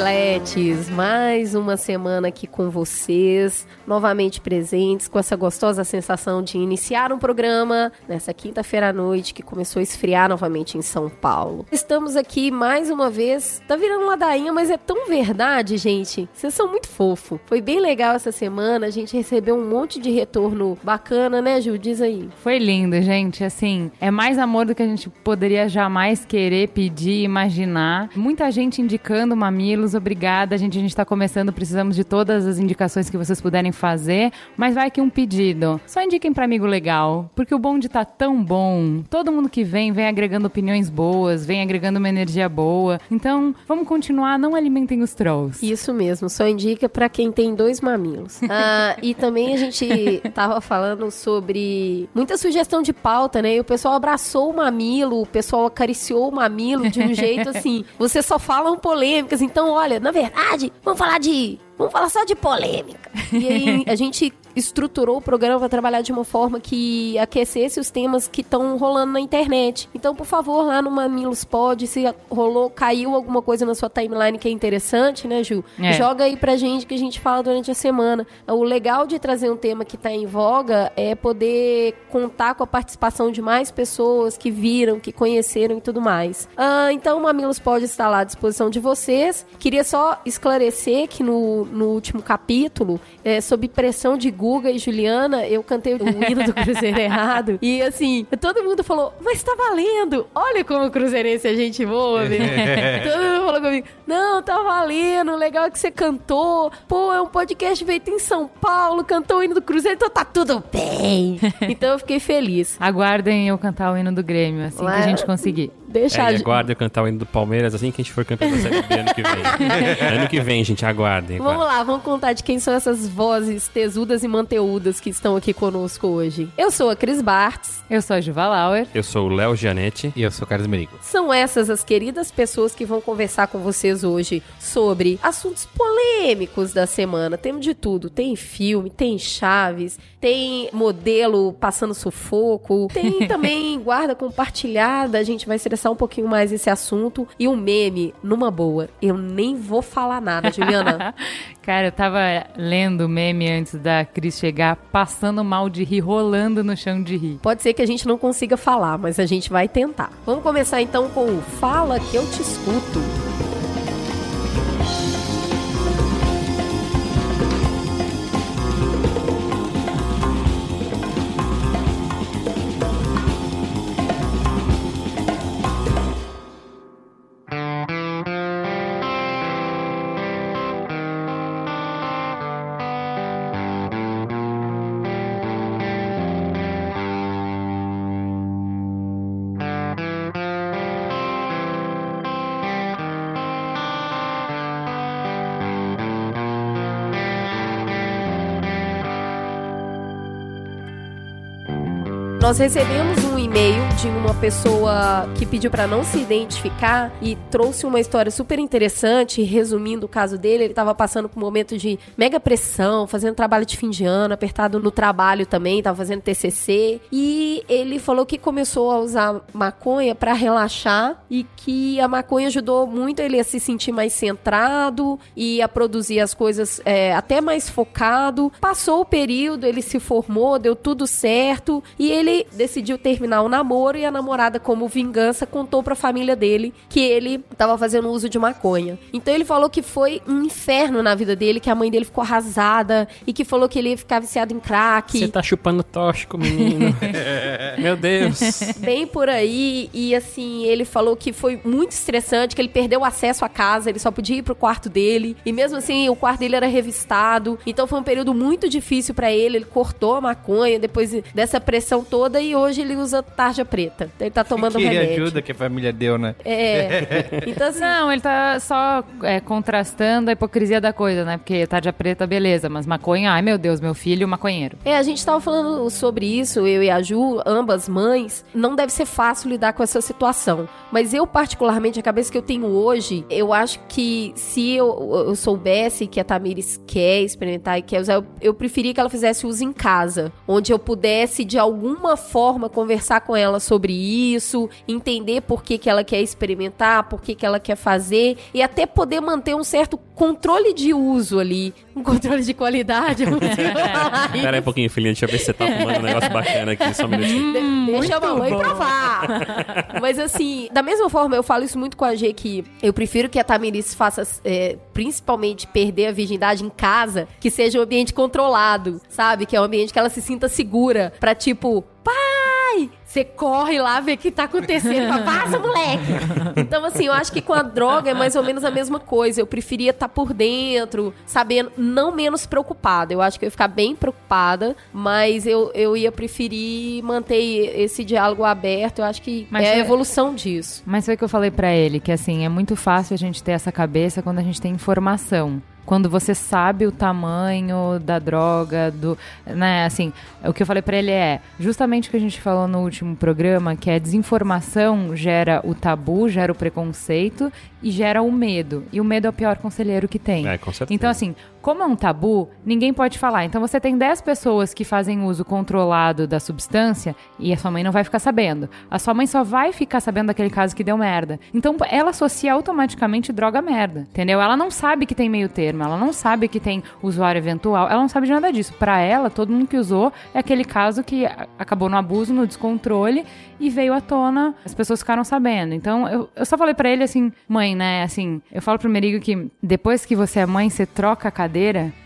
mamiletes! Mais uma semana aqui com vocês, novamente presentes, com essa gostosa sensação de iniciar um programa nessa quinta-feira à noite que começou a esfriar novamente em São Paulo. Estamos aqui mais uma vez, tá virando ladainha, mas é tão verdade, gente. Vocês são muito fofo. Foi bem legal essa semana, a gente recebeu um monte de retorno bacana, né, Ju? Diz aí. Foi lindo, gente. Assim, é mais amor do que a gente poderia jamais querer, pedir, imaginar. Muita gente indicando mamilos, obrigada. A gente, a gente tá começando, precisamos de todas as indicações que vocês puderem fazer. Mas vai aqui um pedido. Só indiquem para amigo legal, porque o bonde tá tão bom. Todo mundo que vem, vem agregando opiniões boas, vem agregando uma energia boa. Então, vamos continuar, não alimentem os trolls. Isso mesmo, só indica para quem tem dois mamilos. Ah, e também a gente tava falando sobre muita sugestão de pauta, né? E o pessoal abraçou o mamilo, o pessoal acariciou o mamilo de um jeito assim. Vocês só falam polêmicas, então olha, na verdade, vamos falar de Vamos falar só de polêmica. E aí a gente estruturou o programa para trabalhar de uma forma que aquecesse os temas que estão rolando na internet. Então, por favor, lá no Mamilos Pod, se rolou, caiu alguma coisa na sua timeline que é interessante, né, Ju? É. Joga aí pra gente que a gente fala durante a semana. O legal de trazer um tema que tá em voga é poder contar com a participação de mais pessoas que viram, que conheceram e tudo mais. Ah, então, o Mamilos Pod está lá à disposição de vocês. Queria só esclarecer que no, no último capítulo, é, sob pressão de Guga e Juliana, eu cantei o hino do Cruzeiro errado. E assim, todo mundo falou, mas tá valendo! Olha como o Cruzeirense a gente boa, velho. todo mundo falou comigo, não, tá valendo, legal é que você cantou. Pô, é um podcast feito em São Paulo, cantou o hino do Cruzeiro, então tá tudo bem. então eu fiquei feliz. Aguardem eu cantar o hino do Grêmio, assim Lá... que a gente conseguir. Deixa é, e aguardem eu cantar o hino do Palmeiras assim que a gente for campeão da Série B ano que vem. ano que vem, gente, aguardem. Vamos lá, vamos contar de quem são essas vozes tesudas e manteudas que estão aqui conosco hoje. Eu sou a Cris Bartz. Eu sou a Juva Lauer. Eu sou o Léo Gianetti. E eu sou o Carlos Merigo. São essas as queridas pessoas que vão conversar com vocês hoje sobre assuntos polêmicos da semana. Temos de tudo. Tem filme, tem chaves, tem modelo passando sufoco, tem também guarda compartilhada. A gente vai estressar um pouquinho mais esse assunto. E um meme, numa boa. Eu nem vou falar nada, Juliana. Cara, eu tava lendo o meme antes da Cris chegar, passando mal de rir, rolando no chão de rir. Pode ser que a gente não consiga falar, mas a gente vai tentar. Vamos começar então com o Fala que eu te escuto. Nós recebemos e-mail de uma pessoa que pediu para não se identificar e trouxe uma história super interessante, resumindo o caso dele. Ele estava passando por um momento de mega pressão, fazendo trabalho de fim de ano, apertado no trabalho também, estava fazendo TCC. E ele falou que começou a usar maconha para relaxar e que a maconha ajudou muito ele a se sentir mais centrado e a produzir as coisas é, até mais focado. Passou o período, ele se formou, deu tudo certo e ele ele decidiu terminar o namoro e a namorada, como vingança, contou pra família dele que ele tava fazendo uso de maconha. Então ele falou que foi um inferno na vida dele, que a mãe dele ficou arrasada e que falou que ele ia ficar viciado em crack. Você tá chupando tóxico, menino. Meu Deus. Bem por aí. E assim, ele falou que foi muito estressante, que ele perdeu acesso à casa, ele só podia ir pro quarto dele. E mesmo assim, o quarto dele era revistado. Então foi um período muito difícil para ele. Ele cortou a maconha depois dessa pressão toda toda e hoje ele usa tarja preta. Ele tá tomando que remédio. ajuda que a família deu, né? É. Então, assim, Não, ele tá só é, contrastando a hipocrisia da coisa, né? Porque tarja preta, beleza, mas maconha, ai meu Deus, meu filho maconheiro. É, a gente tava falando sobre isso, eu e a Ju, ambas mães. Não deve ser fácil lidar com essa situação. Mas eu, particularmente, a cabeça que eu tenho hoje, eu acho que se eu, eu soubesse que a Tamires quer experimentar e quer usar, eu, eu preferia que ela fizesse uso em casa. Onde eu pudesse, de alguma forma conversar com ela sobre isso, entender por que, que ela quer experimentar, por que, que ela quer fazer e até poder manter um certo controle de uso ali, um controle de qualidade. dizer. Pera aí um pouquinho, filhinha, deixa eu ver se você tá fumando um negócio bacana aqui, só um minutinho. De- deixa a mamãe bom. provar. Mas assim, da mesma forma, eu falo isso muito com a G que eu prefiro que a Tamiris faça, é, principalmente, perder a virgindade em casa, que seja um ambiente controlado, sabe? Que é um ambiente que ela se sinta segura pra tipo, pai! Você corre lá, vê o que tá acontecendo. Fala, Vaza, moleque! Então, assim, eu acho que com a droga é mais ou menos a mesma coisa. Eu preferia estar por dentro, sabendo, não menos preocupada. Eu acho que eu ia ficar bem preocupada, mas eu, eu ia preferir manter esse diálogo aberto. Eu acho que Mas é a é- evolução disso. Mas foi o que eu falei pra ele, que assim, é muito fácil a gente ter essa cabeça quando a gente tem informação. Quando você sabe o tamanho da droga, do, né, assim, o que eu falei pra ele é, justamente o que a gente falou no último programa, que é desinformação gera o tabu, gera o preconceito e gera o medo. E o medo é o pior conselheiro que tem. É, com certeza. Então, assim, como é um tabu, ninguém pode falar. Então, você tem 10 pessoas que fazem uso controlado da substância e a sua mãe não vai ficar sabendo. A sua mãe só vai ficar sabendo daquele caso que deu merda. Então, ela associa automaticamente droga a merda, entendeu? Ela não sabe que tem meio termo, ela não sabe que tem usuário eventual, ela não sabe de nada disso. Pra ela, todo mundo que usou é aquele caso que acabou no abuso, no descontrole e veio à tona, as pessoas ficaram sabendo. Então, eu, eu só falei pra ele assim, mãe, né, assim, eu falo pro Merigo que depois que você é mãe, você troca a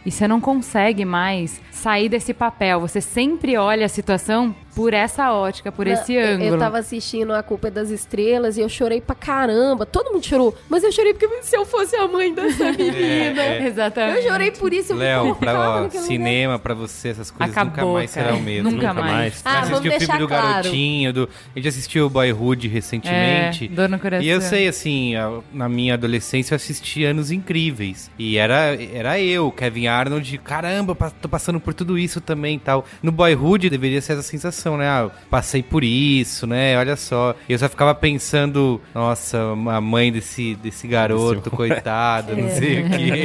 e você não consegue mais sair desse papel. Você sempre olha a situação por essa ótica, por esse Eu- ângulo. Eu tava assistindo A Culpa é das Estrelas e eu chorei pra caramba. Todo mundo chorou. Mas eu chorei porque se eu fosse a mãe dessa menina. É, Exatamente. Eu chorei por isso. Léo, colocava pra ó, cinema, pra você, essas coisas nunca Acabou, mais cara. será o mesmo. Nunca, Nunca mais. mais. Ah, Eu vamos assisti o filme deixar do claro. Garotinho, do... a gente assistiu o Boyhood recentemente. É, dor no coração. E eu sei, assim, na minha adolescência eu assisti Anos Incríveis. E era, era eu, Kevin Arnold, caramba, tô passando por tudo isso também e tal. No Boyhood deveria ser essa sensação, né? Ah, passei por isso, né? Olha só. Eu só ficava pensando, nossa, a mãe desse, desse garoto, coitado, não sei o quê.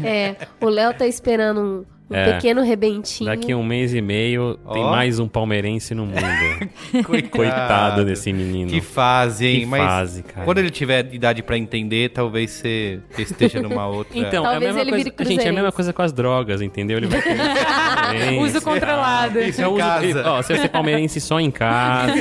É, o Léo tá esperando um, um É. pequeno rebentinho. Daqui a um mês e meio tem Ó. mais um palmeirense no mundo. Coitado. Coitado desse menino. Que fase, hein? Que Mas fase, cara. quando ele tiver idade pra entender, talvez você esteja numa outra. Então, é a Talvez mesma ele coisa, gente, é a mesma coisa com as drogas, entendeu? Ele vai. Uso controlado. Isso Eu em uso, casa. ó, você vai ser palmeirense só em casa,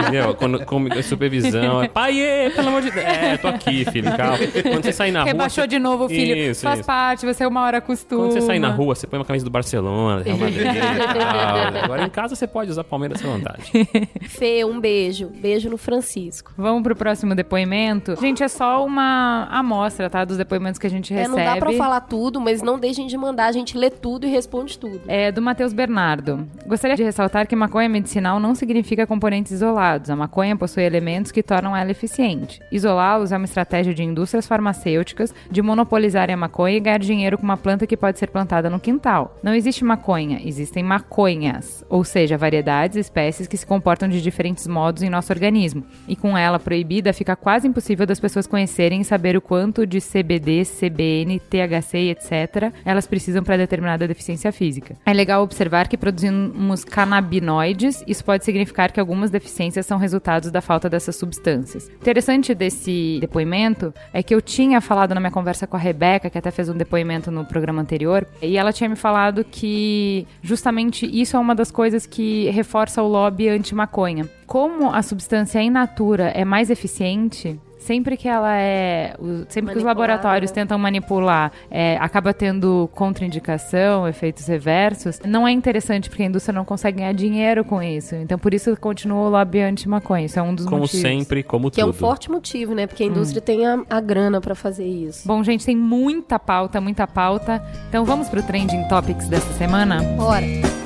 entendeu? Quando, com supervisão, é, pai, pelo amor de Deus. É, tô aqui, filho, calma. Quando você sair na rua... Rebaixou você- de novo, filho. Isso, Faz isso. parte, você uma hora acostuma. Quando você sair na rua, você põe uma camisa do Barcelona, Real Madrid tal. Agora em casa você pode usar Palmeiras à vontade. Fê, um beijo. Beijo no Francisco. Vamos pro próximo depoimento. Gente, é só uma amostra, tá? Dos depoimentos que a gente É, recebe. não dá pra falar tudo, mas não deixem de mandar. A gente lê tudo e responde tudo. É do Matheus Bernardo. Gostaria de ressaltar que maconha medicinal não significa componentes isolados. A maconha possui elementos que tornam ela eficiente. Isolá-los é uma estratégia de indústrias farmacêuticas de monopolizarem a maconha e ganhar dinheiro com uma planta que pode ser plantada no quintal. Não existe maconha, existem maconhas, ou seja, variedades, espécies que se comportam de diferentes modos em nosso organismo. E com ela proibida, fica quase impossível das pessoas conhecerem e saber o quanto de CBD, CBN, THC etc. elas precisam para determinada deficiência física. É legal observar que produzimos canabinoides, isso pode significar que algumas deficiências são resultados da falta dessas substâncias. Interessante desse depoimento é que eu tinha falado na minha conversa com a Rebeca, que até fez um depoimento no programa anterior, e ela tinha me falado que justamente isso é uma das coisas que reforça o lobby anti-maconha. Como a substância in natura é mais eficiente, Sempre que ela é. o- Sempre que os laboratórios né? tentam manipular, é, acaba tendo contraindicação, efeitos reversos, não é interessante porque a indústria não consegue ganhar dinheiro com isso. Então, por isso continua o lobby anti-maconha. Isso é um dos Como motivos. sempre, como Que é tudo. um forte motivo, né? Porque a indústria tem a, a grana pra fazer isso. Bom, gente, tem muita pauta, muita pauta. Então vamos pro Trending Topics dessa semana? Bora.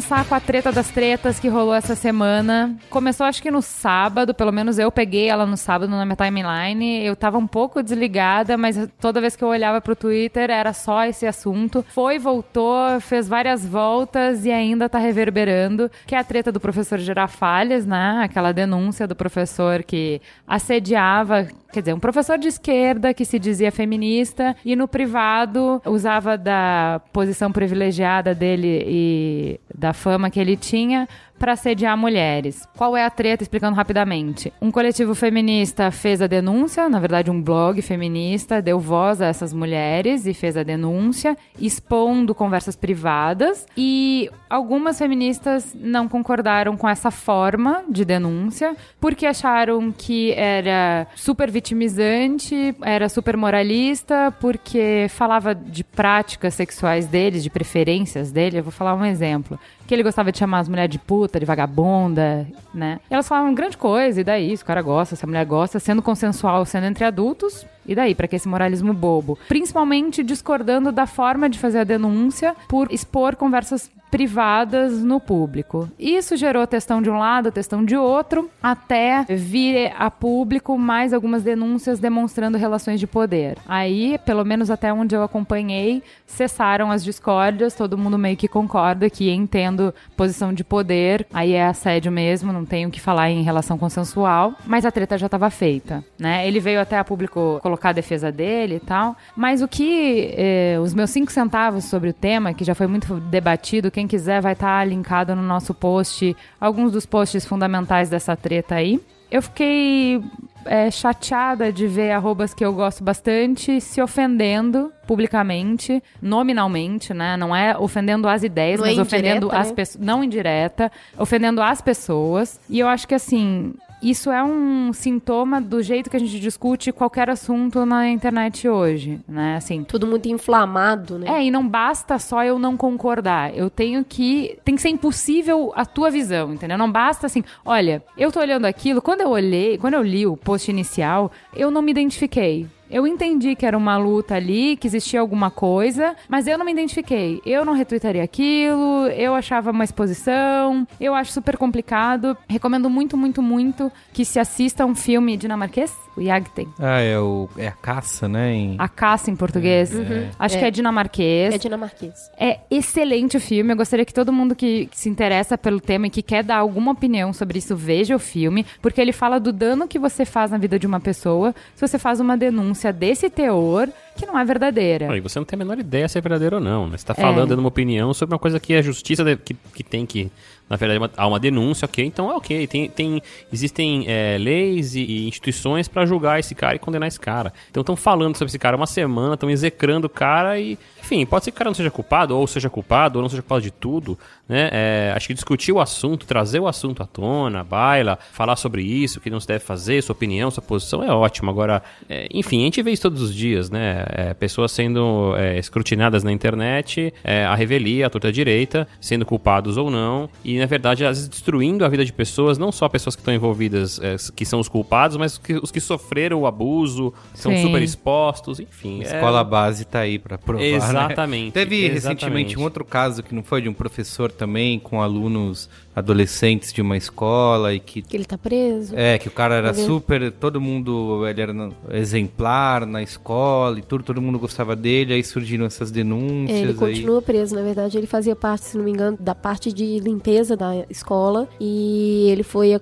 Começar com a treta das tretas que rolou essa semana. Começou acho que no sábado, pelo menos eu peguei ela no sábado na minha timeline. Eu tava um pouco desligada, mas toda vez que eu olhava pro Twitter era só esse assunto. Foi, voltou, fez várias voltas e ainda tá reverberando, que é a treta do professor Girafalhas, né? Aquela denúncia do professor que assediava Quer dizer, um professor de esquerda que se dizia feminista e no privado usava da posição privilegiada dele e da fama que ele tinha para assediar mulheres. Qual é a treta? Explicando rapidamente. Um coletivo feminista fez a denúncia, na verdade, um blog feminista deu voz a essas mulheres e fez a denúncia, expondo conversas privadas. E algumas feministas não concordaram com essa forma de denúncia, porque acharam que era super vitimizante, era super moralista, porque falava de práticas sexuais deles, de preferências dele. Eu vou falar um exemplo que ele gostava de chamar as mulheres de puta, de vagabunda, né? E elas falavam grande coisa, e daí? Se o cara gosta, se a mulher gosta, sendo consensual, sendo entre adultos, e daí, para que esse moralismo bobo? Principalmente discordando da forma de fazer a denúncia por expor conversas privadas no público. Isso gerou testão de um lado, testão de outro, até vir a público mais algumas denúncias demonstrando relações de poder. Aí, pelo menos até onde eu acompanhei, cessaram as discórdias, todo mundo meio que concorda que entendo posição de poder, aí é assédio mesmo, não tenho o que falar em relação consensual, mas a treta já estava feita, né? Ele veio até a público colocar a defesa dele e tal, mas o que eh, os meus cinco centavos sobre o tema, que já foi muito debatido, quem quiser vai estar tá linkado no nosso post, alguns dos posts fundamentais dessa treta aí. Eu fiquei é, chateada de ver arrobas que eu gosto bastante se ofendendo publicamente, nominalmente, né? Não é ofendendo as ideias, Não é mas ofendendo indireta, as né? pessoas. Não indireta, ofendendo as pessoas. E eu acho que assim. Isso é um sintoma do jeito que a gente discute qualquer assunto na internet hoje, né? Assim, Tudo muito inflamado, né? é, e não basta só eu não concordar. Eu tenho que. Tem que ser impossível a tua visão, entendeu? Não basta assim, olha, eu tô olhando aquilo, quando eu olhei, quando eu li o post inicial, eu não me identifiquei. Eu entendi que era uma luta ali, que existia alguma coisa, mas eu não me identifiquei. Eu não retweetaria aquilo, eu achava uma exposição, eu acho super complicado. Recomendo muito, muito, muito que se assista um filme dinamarquês, o Jagten. Ah, é, o, é a caça, né? Em... A Caça em português. Acho que É. é dinamarquês. É dinamarquês. É excelente o filme. Eu gostaria que todo mundo que, que se interessa pelo tema e que quer dar alguma opinião sobre isso veja o filme, porque ele fala do dano que você faz na vida de uma pessoa se você faz uma denúncia desse teor que não é verdadeira. Não, e você não tem a menor ideia se é verdadeiro ou não. Né? Você está É. falando, dando uma opinião sobre uma coisa que a justiça deve- que, que tem que. Na verdade, uma- há uma denúncia, ok? Então é ok. Tem, tem, existem é, leis e, e instituições para julgar esse cara e condenar esse cara. Então estão falando sobre esse cara uma semana, estão execrando o cara e. Enfim, pode ser que o cara não seja culpado, ou seja culpado, ou não seja culpado de tudo. Né? É, acho que discutir o assunto, trazer o assunto à tona, baila, falar sobre isso, o que não se deve fazer, sua opinião, sua posição é ótimo. Agora, é, enfim, a gente vê isso todos os dias, né? É, pessoas sendo é, escrutinadas na internet, é, a revelia, a torta direita, sendo culpados ou não, e na verdade, às vezes destruindo a vida de pessoas, não só pessoas que estão envolvidas, é, que são os culpados, mas os que, os que sofreram o abuso, são Sim. super expostos, enfim. A é- escola base tá aí pra provar, né? Exatamente, Teve exatamente. recentemente um outro caso que não foi de um professor também com alunos adolescentes de uma escola e que Que ele tá preso. é, que o cara era super, todo mundo, ele era exemplar na escola e tudo, todo mundo gostava dele, aí surgiram essas denúncias É, ele aí. continua preso, na verdade ele fazia parte, se não me engano, da parte de limpeza da escola e ele foi, é,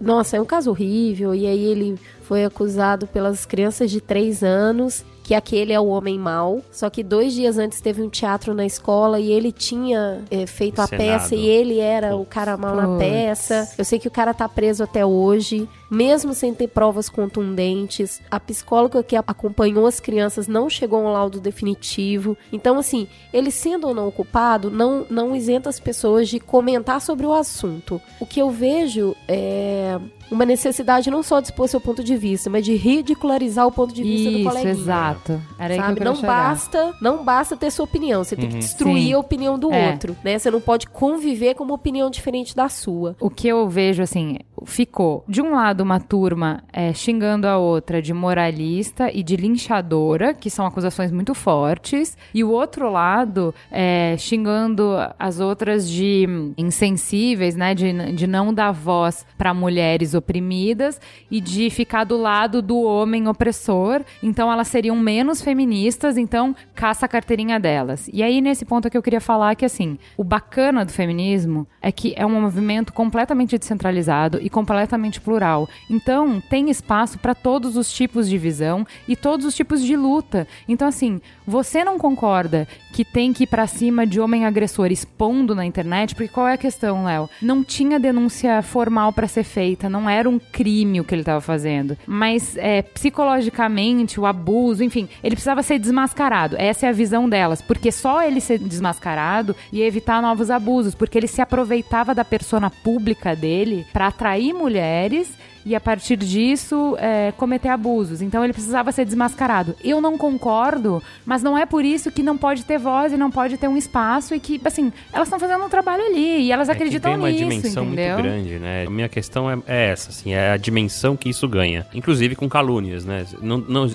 nossa, é um caso horrível e aí ele foi acusado pelas crianças de três anos que aquele é o homem mau, só que dois dias antes teve um teatro na escola e ele tinha é, feito a peça e ele era o cara mau na peça. Eu sei que o cara tá preso até hoje, mesmo sem ter provas contundentes. A psicóloga que acompanhou as crianças não chegou a um laudo definitivo. Então, assim, ele sendo ou não culpado, não, não isenta as pessoas de comentar sobre o assunto. O que eu vejo é uma necessidade não só de expor seu ponto de vista, mas de ridicularizar o ponto de vista do Isso, coleguinha. exato. Era aí que eu Sabe? queria Não chegar. basta, não basta ter sua opinião, você tem que destruir Sim. a opinião do É. outro, né? Você não pode conviver com uma opinião diferente da sua. O que eu vejo, assim, ficou, de um lado, uma turma é, xingando a outra de moralista e de linchadora, que são acusações muito fortes, e o outro lado é, xingando as outras de insensíveis, né, de, de não dar voz para mulheres oprimidas e de ficar do lado do homem opressor. Então elas seriam menos feministas, então caça a carteirinha delas. E aí nesse ponto que eu queria falar que assim, o bacana do feminismo é que é um movimento completamente descentralizado e completamente plural. Então, tem espaço para todos os tipos de visão e todos os tipos de luta. Então, assim, você não concorda que tem que ir para cima de homem agressor expondo na internet? Porque qual é a questão, Léo? Não tinha denúncia formal para ser feita, não era um crime o que ele estava fazendo. Mas é, psicologicamente, o abuso, enfim, ele precisava ser desmascarado. Essa é a visão delas, porque só ele ser desmascarado ia evitar novos abusos, porque ele se aproveitava da persona pública dele para atrair mulheres e a partir disso é, cometer abusos. Então ele precisava ser desmascarado. Eu não concordo, mas não é por isso que não pode ter voz e não pode ter um espaço e que, assim, elas estão fazendo um trabalho ali e elas É acreditam que tem uma nisso, dimensão entendeu? muito grande, né? A minha questão é, é essa, assim, é a dimensão que isso ganha. Inclusive com calúnias, né? Não, não,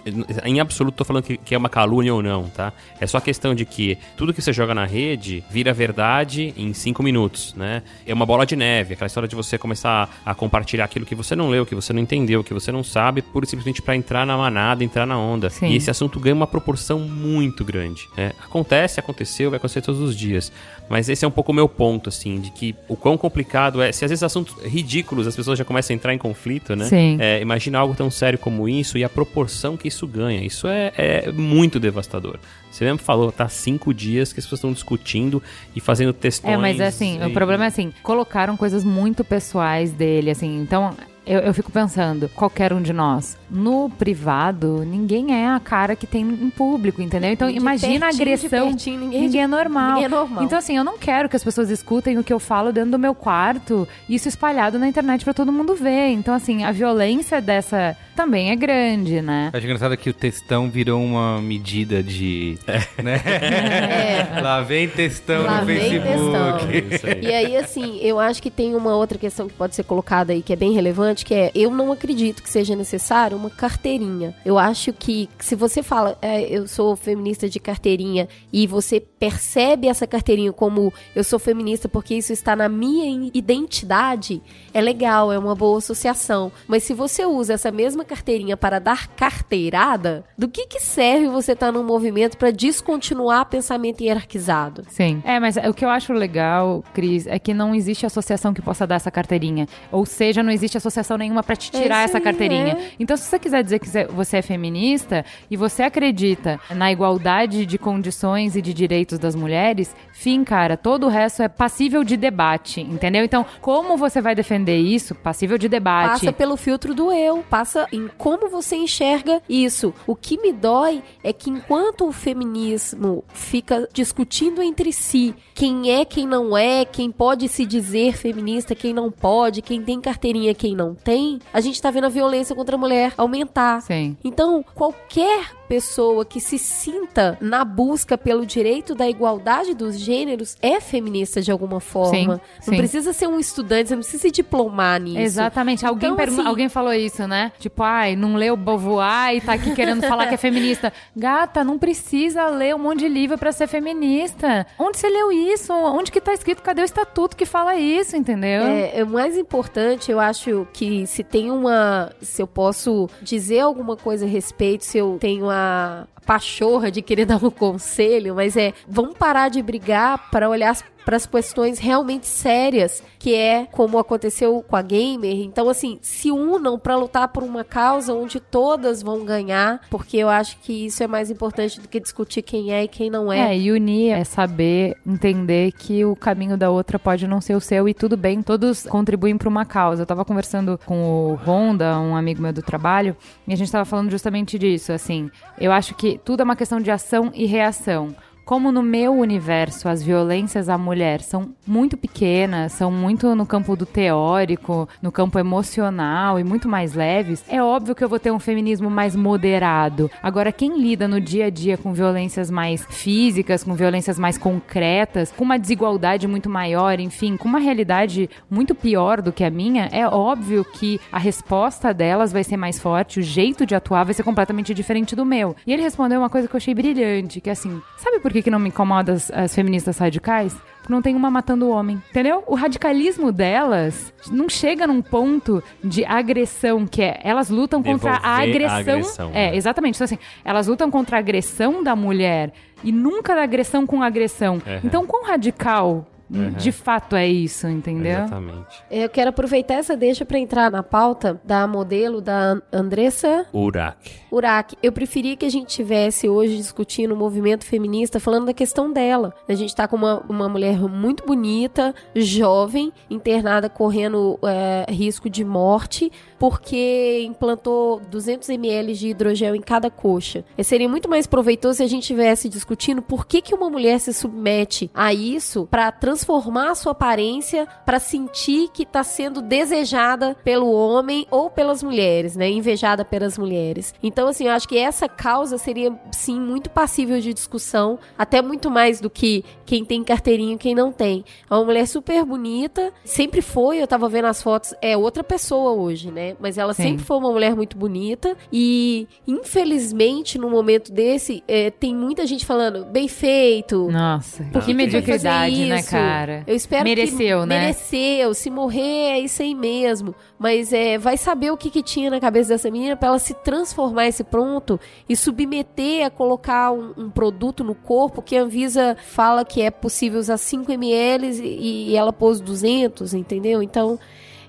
em absoluto tô falando que, que é uma calúnia ou não, tá? É só a questão de que tudo que você joga na rede vira verdade em cinco minutos, né? É uma bola de neve, aquela história de você começar a compartilhar aquilo que você não leu, que você não entendeu, que você não sabe, pura e simplesmente pra entrar na manada, entrar na onda. Sim. E esse assunto ganha uma proporção muito grande. né? Acontece, aconteceu, vai acontecer todos os dias. Mas esse é um pouco o meu ponto, assim, de que o quão complicado é. Se às vezes assuntos ridículos as pessoas já começam a entrar em conflito, né? Sim. É, imagina algo tão sério como isso e a proporção que isso ganha. Isso é, é muito devastador. Você mesmo falou, tá cinco dias que as pessoas estão discutindo e fazendo testões. É, mas assim, o e- problema é assim, colocaram coisas muito pessoais dele, assim, então eu, eu fico pensando, qualquer um de nós, no privado, ninguém é a cara que tem em público, entendeu? Então De imagina a agressão. pertinho, ninguém ninguém de- é normal. ninguém é normal. Então, assim, eu não quero que as pessoas escutem o que eu falo dentro do meu quarto, isso espalhado na internet pra todo mundo ver. Então, assim, a violência dessa também é grande, né? Acho engraçado que o textão virou uma medida de. Né? É. Lá vem textão Lá no vem Facebook. É isso aí. E aí, assim, eu acho que tem uma outra questão que pode ser colocada aí que é bem relevante, que é eu não acredito que seja necessário uma carteirinha. Eu acho que se você fala, é, eu sou feminista de carteirinha e você percebe essa carteirinha como eu sou feminista porque isso está na minha identidade, é legal, é uma boa associação. Mas se você usa essa mesma carteirinha para dar carteirada, do que que serve você estar num movimento para descontinuar pensamento hierarquizado? Sim. É, mas o que eu acho legal, Cris, é que não existe associação que possa dar essa carteirinha. Ou seja, não existe associação nenhuma pra te tirar essa carteirinha. é. Então, se você quiser dizer que você é feminista e você acredita na igualdade de condições e de direitos das mulheres, fim, cara, todo o resto é passível de debate, entendeu? Então, como você vai defender isso? Passível de debate. Passa pelo filtro do eu, passa em como você enxerga isso. O que me dói é que enquanto o feminismo fica discutindo entre si quem é, quem não é, quem pode se dizer feminista, quem não pode, quem tem carteirinha, quem não tem, a gente tá vendo a violência contra a mulher aumentar. Sim. Então, qualquer pessoa que se sinta na busca pelo direito da igualdade dos gêneros é feminista de alguma forma. Sim, não sim. precisa ser um estudante, você não precisa se diplomar nisso. Exatamente. Alguém, Então, assim- alguém falou isso, né? Tipo, ai, não leu Beauvoir e tá aqui querendo falar que é feminista. Gata, não precisa ler um monte de livro pra ser feminista. Onde você leu isso? Onde que tá escrito? Cadê o estatuto que fala isso, entendeu? É, é o mais importante, eu acho que se tem uma. Se eu posso dizer alguma coisa a respeito, se eu tenho a pachorra de querer dar um conselho, mas é vamos parar de brigar para olhar para as questões realmente sérias, que é como aconteceu com a gamer. Então, assim, se unam para lutar por uma causa onde todas vão ganhar, porque eu acho que isso é mais importante do que discutir quem é e quem não é. É, e unir é saber entender que o caminho da outra pode não ser o seu e tudo bem, todos contribuem para uma causa. Eu tava conversando com o Honda, um amigo meu do trabalho, e a gente tava falando justamente disso, assim. Eu acho que tudo é uma questão de ação e reação. Como no meu universo as violências à mulher são muito pequenas, são muito no campo do teórico, no campo emocional e muito mais leves, é óbvio que eu vou ter um feminismo mais moderado. Agora, quem lida no dia a dia com violências mais físicas, com violências mais concretas, com uma desigualdade muito maior, enfim, com uma realidade muito pior do que a minha, é óbvio que a resposta delas vai ser mais forte, o jeito de atuar vai ser completamente diferente do meu. E ele respondeu uma coisa que eu achei brilhante, que é assim, sabe por que, que não me incomoda as, as feministas radicais? Porque não tem uma matando o homem, entendeu? O radicalismo delas não chega num ponto de agressão, que é, elas lutam contra a agressão. a agressão, é, né? exatamente. Então, assim, elas lutam contra a agressão da mulher e nunca da agressão com agressão. Uhum. Então, quão radical de fato é isso, entendeu? Exatamente. Eu quero aproveitar essa deixa para entrar na pauta da modelo da Andressa Urac. Urac. Eu preferia que a gente tivesse hoje discutindo o movimento feminista, falando da questão dela. A gente tá com uma, uma mulher muito bonita, jovem, internada, correndo é, risco de morte, porque implantou 200 ml de hidrogel em cada coxa. E seria muito mais proveitoso se a gente estivesse discutindo por que, que uma mulher se submete a isso para transformar a sua aparência, para sentir que está sendo desejada pelo homem ou pelas mulheres, né? Invejada pelas mulheres. Então, assim, eu acho que essa causa seria, sim, muito passível de discussão, até muito mais do que quem tem carteirinha e quem não tem. É uma mulher super bonita, sempre foi, eu tava vendo as fotos, é outra pessoa hoje, né? Mas ela Sim. sempre foi uma mulher muito bonita e, infelizmente, no momento desse, é, tem muita gente falando, bem feito, Nossa, por que mediocridade, né, isso? Cara? Eu espero Mereceu, que né? mereceu. Se morrer é isso aí mesmo. Mas é, vai saber o que, que tinha na cabeça dessa menina pra ela se transformar esse pronto e submeter a colocar um, um produto no corpo que a Anvisa fala que é possível usar 5 ml e, e ela pôs 200, entendeu? Então,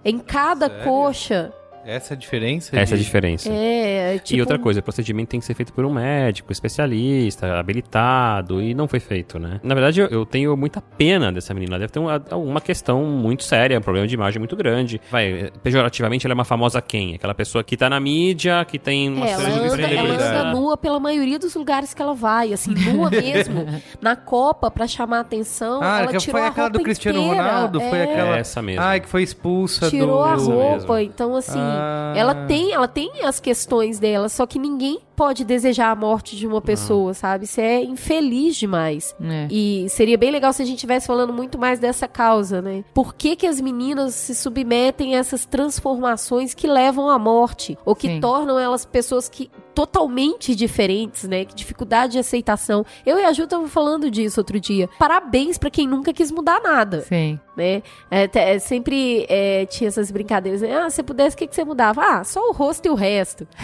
em cada Sério? coxa Essa é a diferença? Essa é a diferença. é tipo E outra coisa, o procedimento tem que ser feito por um médico, especialista, habilitado, e não foi feito, né? Na verdade, eu, eu tenho muita pena dessa menina. Ela deve ter uma, uma questão muito séria, um problema de imagem muito grande. Vai, pejorativamente, ela é uma famosa quem? Aquela pessoa que tá na mídia, que tem uma É, ela série de anda, ela anda nua pela maioria dos lugares que ela vai, assim, nua mesmo. Na Copa, pra chamar a atenção, Ah, ela que tirou foi a aquela roupa do Cristiano inteira. Ronaldo? Foi É, aquela. Essa mesmo. Ai, que foi expulsa Tirou do. a Essa roupa, mesmo. então assim, Ah. Ela tem, ela tem as questões dela, só que ninguém pode desejar a morte de uma pessoa, sabe? Isso é infeliz demais. É. E seria bem legal se a gente estivesse falando muito mais dessa causa, né? Por que, que as meninas se submetem a essas transformações que levam à morte? Ou que Sim. tornam elas pessoas que totalmente diferentes, né? Que dificuldade de aceitação. Eu e a Ju estavam falando disso outro dia. Parabéns pra quem nunca quis mudar nada Sim. né? É, é, sempre é, tinha essas brincadeiras. né? Ah, se você pudesse, o que, que você mudava? Ah, só o rosto e o resto.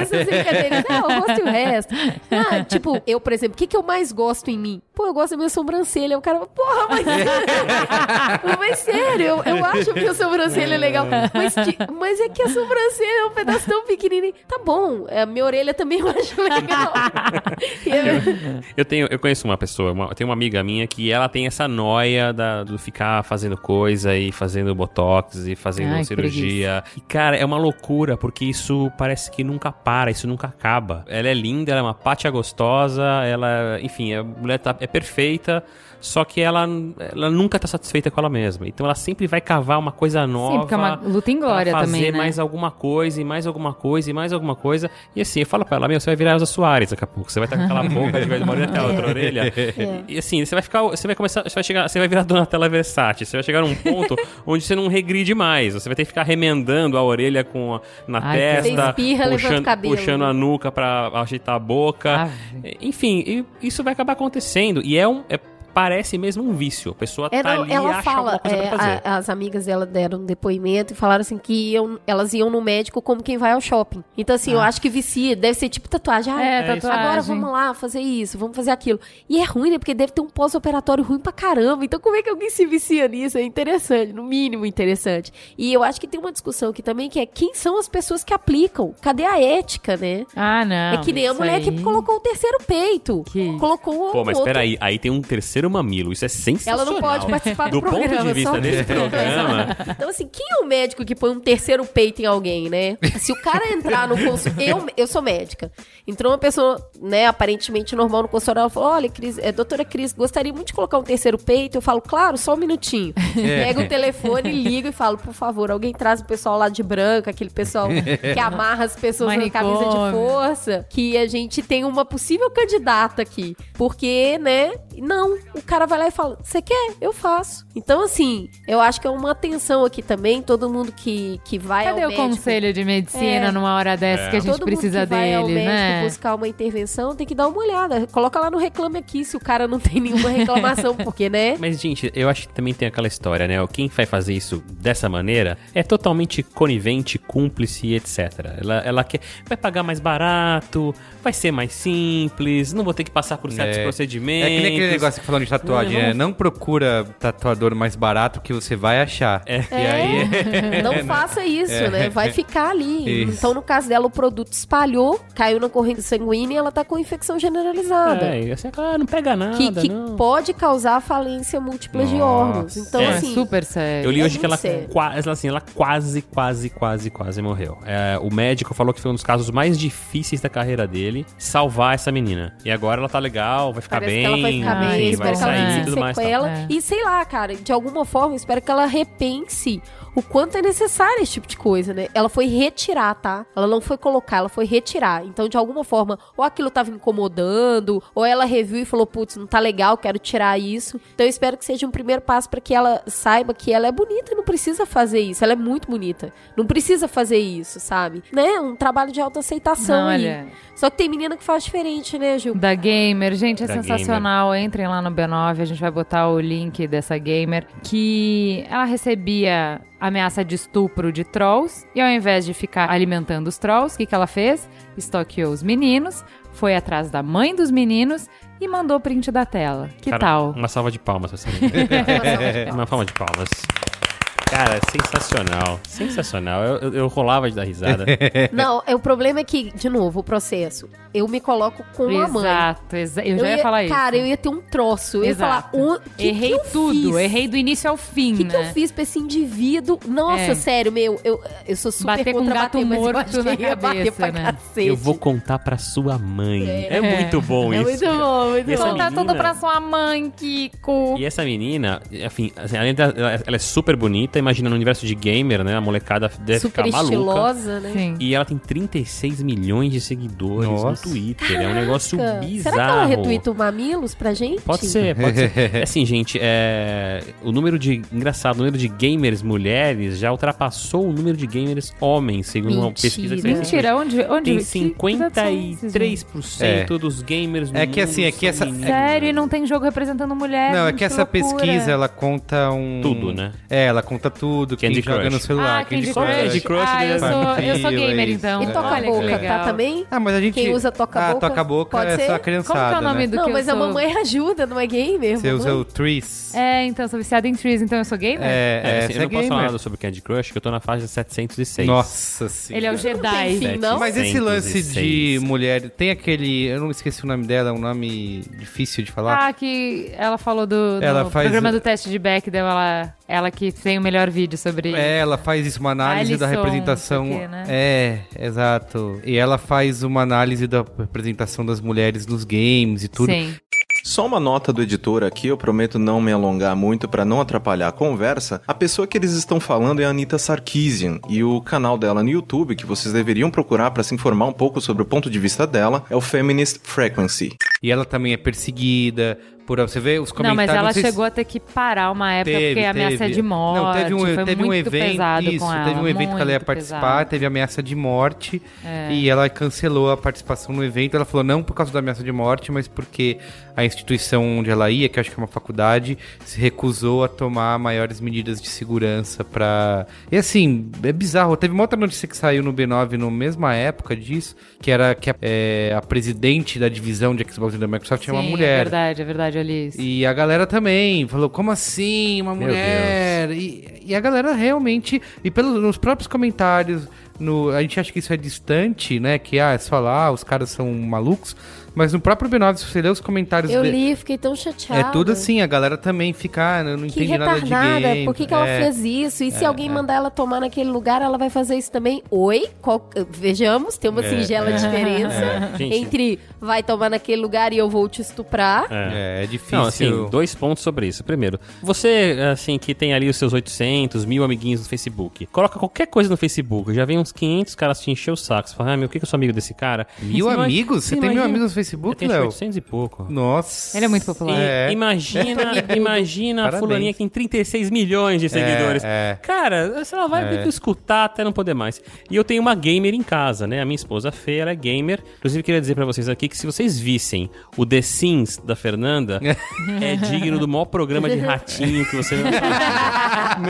essas brincadeiras. Ah, o rosto e o resto. Ah, tipo, eu, por exemplo, o que, que eu mais gosto em mim? Pô, eu gosto da minha sobrancelha. O cara, porra, mas... mas sério, eu, eu acho a minha sobrancelha legal. Mas, ti- mas é que a sobrancelha é um pedaço tão pequenininho. Tá bom, é, a minha orelha também eu acho legal. Eu- Eu tenho, eu conheço uma pessoa, uma, eu tenho uma amiga minha que ela tem essa noia da, do ficar fazendo coisa e fazendo botox e fazendo Ai, cirurgia. E cara, é uma loucura porque isso parece que nunca para, isso nunca acaba. Ela é linda, ela é uma pátia gostosa, ela, enfim, a mulher tá, é perfeita. Só que ela, ela nunca tá satisfeita com ela mesma. Então ela sempre vai cavar uma coisa nova. Sim, porque é uma luta em glória fazer também, né? mais alguma coisa, e mais alguma coisa, e mais alguma coisa. E assim, eu falo pra ela, meu, você vai virar Elza Soares daqui a pouco. Você vai estar com aquela boca de uma orelha até a outra orelha. É. E, assim, você vai ficar. Você vai começar. Você vai chegar. Você vai virar Donatella Versace. Você vai chegar num ponto onde você não regride mais. Você vai ter que ficar remendando a orelha com a- na Ai, testa. Você espirra, puxando, puxando a nuca pra ajeitar a boca. Ave. Enfim, isso vai acabar acontecendo. E é um. é- parece mesmo um vício. A pessoa É, tá não, ali e ela acha fala, alguma coisa é, pra fazer. a- as amigas dela deram um depoimento e falaram assim que iam, elas iam no médico como quem vai ao shopping. Então, assim, eu acho que vicia, deve ser tipo tatuagem. Ah, É, É tatuagem. Agora vamos lá fazer isso, vamos fazer aquilo. E é ruim, né? Porque deve ter um pós-operatório ruim pra caramba. Então, como é que alguém se vicia nisso? É interessante, no mínimo interessante. E eu acho que tem uma discussão aqui também que é quem são as pessoas que aplicam? Cadê a ética, né? Ah, não. é que nem a mulher aí. que colocou o terceiro peito. Que. Colocou o Pô, mas outro. peraí, aí tem um terceiro o mamilo. Isso é sensacional. Ela não pode participar do, do ponto programa. de vista só- desse programa. Então, assim, quem é o médico que põe um terceiro peito em alguém, né? Se o cara entrar no consultório. Eu, eu sou médica. Entrou uma pessoa, né, aparentemente normal no consultório. Ela falou: Olha, Cris, é, doutora Cris, gostaria muito de colocar um terceiro peito. Eu falo, claro, só um minutinho. Pego o telefone, ligo e falo, por favor, alguém traz o pessoal lá de branco, aquele pessoal que amarra as pessoas na camisa de Manicômio. força, que a gente tem uma possível candidata aqui. Porque, né? Não, o cara vai lá e fala: Você quer? Eu faço. Então, assim, eu acho que é uma atenção aqui também. Todo mundo que, que vai Cadê ao o médico. conselho de medicina É. numa hora dessa que a gente Todo precisa mundo que vai ao médico né? buscar uma intervenção tem que dar uma olhada. Coloca lá no Reclame Aqui se o cara não tem nenhuma reclamação, porque, né? Mas, gente, eu acho que também tem aquela história, né? Quem vai fazer isso dessa maneira é totalmente conivente, cúmplice, etc. Ela, ela quer. Vai pagar mais barato, vai ser mais simples, não vou ter que passar por certos É. procedimentos. É que nem aquele negócio que falando de tatuagem, Não, né? vamos- Não procura tatuador mais barato que você vai achar. É. E aí. É, não faça isso, né? Vai ficar ali. Isso. Então, no caso dela, o produto espalhou, caiu na corrente sanguínea e ela tá com infecção generalizada. É, e assim, ah, não pega nada, que, que não. pode causar falência múltipla de Nossa. órgãos. Então, É. É assim. super sério. Eu li É hoje que ela quase, assim, ela quase, quase, quase, quase morreu. É, o médico falou que foi um dos casos mais difíceis da carreira dele salvar essa menina. E agora ela tá legal, vai ficar Parece bem, que ela vai ficar Ah, bem, enfim, espero que ela sair e sem mais. tal. sequela. É. E sei lá, cara, de alguma forma, espero que ela repense o quanto é necessário esse tipo de coisa, né? Ela foi retirar, tá? Ela não foi colocar, ela foi retirar. Então, de alguma forma, ou aquilo tava incomodando, ou ela reviu e falou, putz, não tá legal, quero tirar isso. Então, eu espero que seja um primeiro passo pra que ela saiba que ela é bonita e não precisa fazer isso. Ela é muito bonita. Não precisa fazer isso, sabe? Né? Um trabalho de autoaceitação Não, aí. olha, Só que tem menina que faz diferente, né, Gil? Da Gamer, gente, é Da sensacional. Entrem lá no B9, a gente vai botar o link dessa Gamer. Que ela recebia ameaça de estupro de trolls. E ao invés de ficar alimentando os trolls, o que, que ela fez? Estoqueou os meninos, foi atrás da mãe dos meninos e mandou print da tela. Que Cara, tal? Uma salva de palmas pra essa menina. uma salva de palmas. Cara, sensacional. Sensacional. Eu, eu, eu rolava de dar risada. Não, é, o problema é que, de novo, o processo. Eu me coloco com a mãe. Exato, exa eu já ia, ia, falar isso. Cara, eu ia ter um troço. Eu ia Exato. falar, o, que errei que eu tudo, fiz? errei do início ao fim, O que, né? que eu fiz pra esse indivíduo? Nossa, É. sério, meu, eu, eu sou super Bater com um contra gato bater, mas eu morto na eu ia bater cabeça, pra né? cacete. Eu vou contar pra sua mãe. É, muito bom É isso. muito bom, muito E bom. Contar menina- tudo pra sua mãe, Kiko. E essa menina, enfim, assim, além da, ela, ela é super bonita, imagina no universo de gamer, né? A molecada deve Super ficar maluca. estilosa, né? Sim. E ela tem 36 milhões de seguidores Nossa. no Twitter. É um negócio Caraca, bizarro. Será que ela retuita o Mamilos pra gente? Pode ser, pode ser. É assim, gente, é... o número de. Engraçado, o número de gamers mulheres já ultrapassou o número de gamers homens, segundo uma Mentira. pesquisa de Mentira, onde, onde Tem que- que dados são esses, gente? 53% dos gamers no É que assim, é que essa- meninas. Sério, e não tem jogo representando mulher. Não, é gente, que essa loucura. pesquisa, ela conta um... Tudo, né? É, ela conta tudo, Candy quem joga Crush. no celular, Ah, Candy Crush. Crush. Candy Crush ah, eu deve- sou, eu sou gamer, então. E toca a Olha que boca, legal. tá também? Ah, mas a gente... Quem usa toca-boca? Ah, toca-boca Pode é ser? só a criançada, Como que é o nome né? do Não, que mas eu a sou? mamãe ajuda, não é gamer? Você usa o Trees. É, então, eu sou viciada em trees, então eu sou gamer? É, É, é, assim, você eu é não posso falar nada sobre Candy Crush, que eu tô na fase 706. Nossa senhora. Ele é o Jedi. fim, não? Mas esse lance de 706. mulher, tem aquele, eu não esqueci o nome dela, é um nome difícil de falar. Ah, que ela falou do, do Ela faz- programa do teste de Bechdel, ela, ela que tem o melhor vídeo sobre... É, ela faz isso, uma análise da Alison, representação. não sei o quê, né? É, exato. E ela faz uma análise da representação das mulheres nos games e tudo. Sim. Só uma nota do editor aqui, eu prometo não me alongar muito para não atrapalhar a conversa. A pessoa que eles estão falando é a Anitta Sarkeesian e o canal dela no YouTube, que vocês deveriam procurar para se informar um pouco sobre o ponto de vista dela, é o Feminist Frequency. E ela também é perseguida por você vê os Não, comentários. mas ela sei se- chegou a ter que parar uma época Teve, porque a ameaça teve. de morte Não, teve um, teve um evento, pesado isso, ela. teve um evento que ela ia participar, pesado. teve ameaça de morte É. e ela cancelou a participação no evento. Ela falou não por causa da ameaça de morte, mas porque a instituição onde ela ia, que eu acho que é uma faculdade, se recusou a tomar maiores medidas de segurança pra. E assim, é bizarro. Teve uma outra notícia que saiu no B9 na mesma época disso, que era que a, é, a presidente da divisão de Xbox da Microsoft é uma Sim, mulher. É verdade, é verdade, Alice. E a galera também falou, como assim, uma Meu mulher? E, e a galera realmente, e pelos nos próprios comentários no. A gente acha que isso é distante, né? Que ah, é só lá, os caras são malucos. Mas no próprio B9, se você ler os comentários Eu li, fiquei tão chateada. É tudo assim, a galera também fica, ah, eu não Que entendi nada de retardada, game. por que, que ela É. fez isso? E se alguém mandar ela tomar naquele lugar, ela vai fazer isso também? Oi? Qual- Vejamos, tem uma singela diferença É. Gente. entre vai tomar naquele lugar e eu vou te estuprar. É, é difícil. Não, assim, dois pontos sobre isso. Primeiro, você, assim, que tem ali os seus 800, mil amiguinhos no Facebook, coloca qualquer coisa no Facebook, já vem uns 500 caras te encher o saco. Você fala, ah, meu, o que que eu sou amigo desse cara? Mil Você imagina- amigos? Você tem mil imagina- amigos no Eu Facebook, Léo? 800 e pouco. Nossa. Ele é muito popular. É. Imagina, imagina a fulaninha que tem 36 milhões de seguidores. é. Cara, você ela vai ter que escutar até não poder mais. E eu tenho uma gamer em casa, né? A minha esposa Fê, ela é gamer. Inclusive, queria dizer pra vocês aqui que se vocês vissem o The Sims da Fernanda, é digno do maior programa de ratinho que você.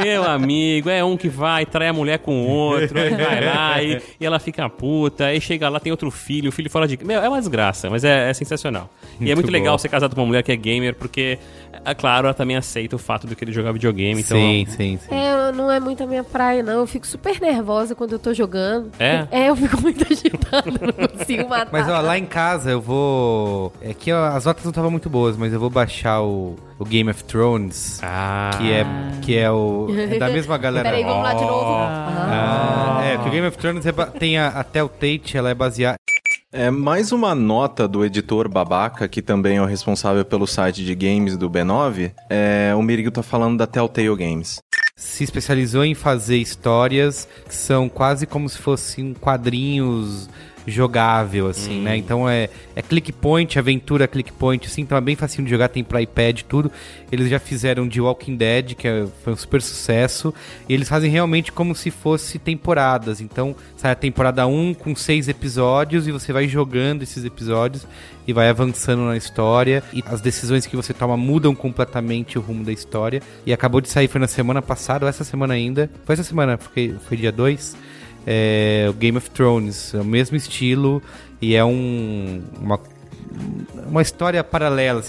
Meu amigo, é um que vai, trai a mulher com o outro, aí vai lá e, e ela fica puta, aí chega lá, tem outro filho, o filho fora de. Meu, é uma desgraça, mas é, é sensacional. e é Muito muito legal bom. ser casado com uma mulher que é gamer, porque, é claro, ela também aceita o fato de que ele jogar videogame. Então, Sim, sim, sim. É, não é muito a minha praia, não. Eu fico super nervosa quando eu tô jogando. É? É, eu fico muito agitada, não consigo matar. Mas ó, lá em casa eu vou. É que ó, as notas não estavam muito boas, mas eu vou baixar o, o Game of Thrones. Ah. Que é, que é o. É da mesma galera. Peraí, vamos lá de novo. Ah, é, que o Game of Thrones é ba- tem a, a Telltale, ela é baseada. É mais uma nota do editor Babaca, que também é o responsável pelo site de games do B9. É, o Mirigo tá falando da Telltale Games. Se especializou em fazer histórias que são quase como se fossem quadrinhos jogável, assim, né? Então é, é click point, aventura click point, assim, então é bem facinho de jogar, tem pra iPad e tudo. Eles já fizeram de Walking Dead, que é- foi um super sucesso, e eles fazem realmente como se fosse temporadas. Então, sai a temporada 1 com seis episódios e você vai jogando esses episódios e vai avançando na história e as decisões que você toma mudam completamente o rumo da história. E acabou de sair, foi na semana passada, ou essa semana ainda. Foi essa semana, foi, foi dia 2. É, o Game of Thrones, é o mesmo estilo e é um, uma, uma história paralela.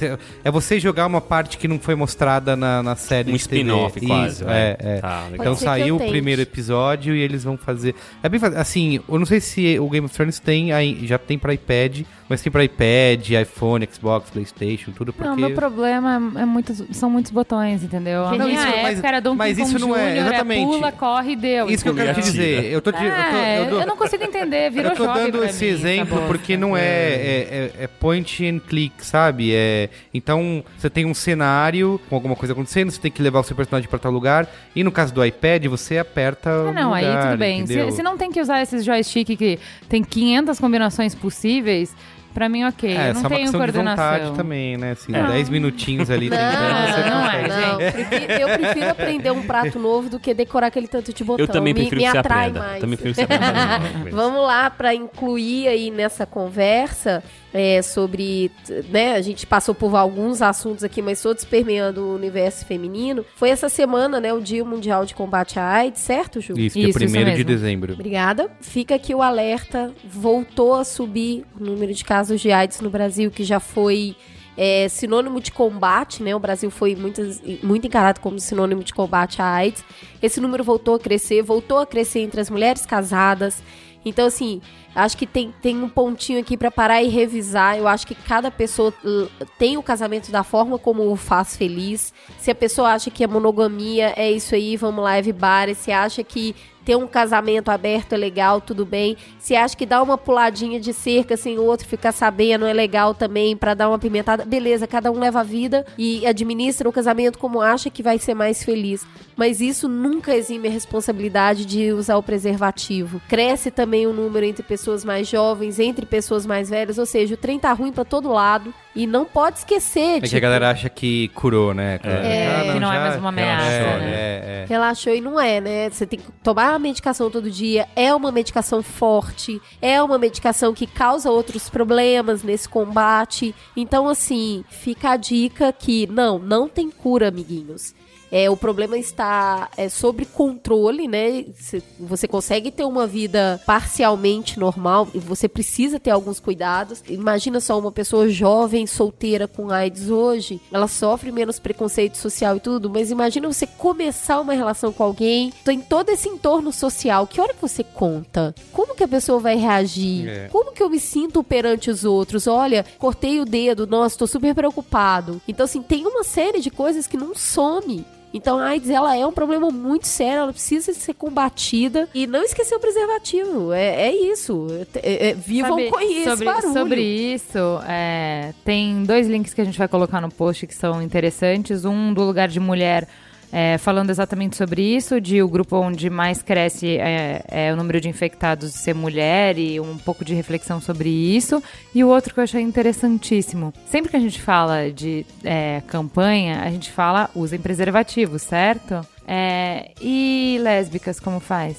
É você jogar uma parte que não foi mostrada na, na série Um spin-off, quase, Isso, né? é, é. Tá. Então saiu o primeiro episódio e eles vão fazer. É bem assim, eu não sei se o Game of Thrones tem aí, já tem pra iPad, mas tem pra iPad, iPhone, Xbox, PlayStation, tudo porque Não, meu problema é, é muitos, são muitos botões, entendeu? A Não, minha isso- mas- época era Donkey mas Kong isso não é, Jr., exatamente. pula, corre e deu. Isso que eu quero te dizer. Eu tô, te- eu tô- É, eu dou- eu não consigo entender, virou eu tô jovem dando esse mim, exemplo essa porque não é, é, é- é point and click, sabe? É, então, você tem um cenário com alguma coisa acontecendo, você tem que levar o seu personagem pra tal lugar. E no caso do iPad, você aperta Ah, não, aí lugar, tudo bem. Se, se não tem que usar esses joystick que tem 500 combinações possíveis, pra mim ok. É, eu não só uma tenho questão de coordenação. vontade também, né? Assim, É. 10 minutinhos ali tentando, você não é, consegue. Não, prefiro- eu prefiro aprender um prato novo do que decorar aquele tanto de botão. Eu também me, prefiro me que você atrai aprenda. mais. Também prefiro que você aprenda. Vamos lá para incluir aí nessa conversa é, sobre, né, a gente passou por alguns assuntos aqui, mas todos permeando o universo feminino. Foi essa semana, né, o Dia Mundial de Combate à AIDS, certo, Ju? Isso, dia Isso, 1 isso de dezembro. Obrigada. Fica aqui o alerta. Voltou a subir o número de casos de AIDS no Brasil, que já foi é, sinônimo de combate, né? O Brasil foi muitas, muito encarado como sinônimo de combate à AIDS. Esse número voltou a crescer, voltou a crescer entre as mulheres casadas. Então, assim, acho que tem, tem um pontinho aqui pra parar e revisar. Eu acho que cada pessoa l- tem o casamento da forma como o faz feliz. Se a pessoa acha que a monogamia é isso aí, vamos lá, everybody. Se acha que ter um casamento aberto é legal, tudo bem. Se acha que dar uma puladinha de cerca sem o outro ficar sabendo é legal também pra dar uma pimentada, beleza, cada um leva a vida e administra o casamento como acha que vai ser mais feliz. Mas isso nunca exime a responsabilidade de usar o preservativo. Cresce também o número entre pessoas mais jovens, entre pessoas mais velhas, ou seja, o trem tá ruim pra todo lado e não pode esquecer, É que tipo, a galera acha que curou, né? É. Que não é mais uma ameaça, relaxou, né? É, é. Relaxou e não é, né? Você tem que tomar a medicação todo dia. É uma medicação forte, é uma medicação que causa outros problemas nesse combate. Então, assim, fica a dica que não, não tem cura, amiguinhos. É, o problema está é, sobre controle, né? Cê- Você consegue ter uma vida parcialmente normal e você precisa ter alguns cuidados. Imagina só uma pessoa jovem, solteira com AIDS hoje, ela sofre menos preconceito social e tudo, mas imagina você começar uma relação com alguém, tem todo esse entorno social. Que hora que você conta? Como que a pessoa vai reagir? É. Como que eu me sinto perante os outros? Olha, cortei o dedo, nossa, tô super preocupado. Então, assim, tem uma série de coisas que não some. Então a AIDS ela é um problema muito sério, ela precisa ser combatida e não esquecer o preservativo. É, é isso. É, é, vivam Sabe, com esse sobre, barulho. sobre isso, é, tem dois links que a gente vai colocar no post que são interessantes. Um do lugar de mulher. É, falando exatamente sobre isso, de o grupo onde mais cresce é, é o número de infectados ser mulher e um pouco de reflexão sobre isso. E o outro que eu achei interessantíssimo. Sempre que a gente fala de é, campanha, a gente fala usem preservativo, certo? É, e lésbicas, como faz?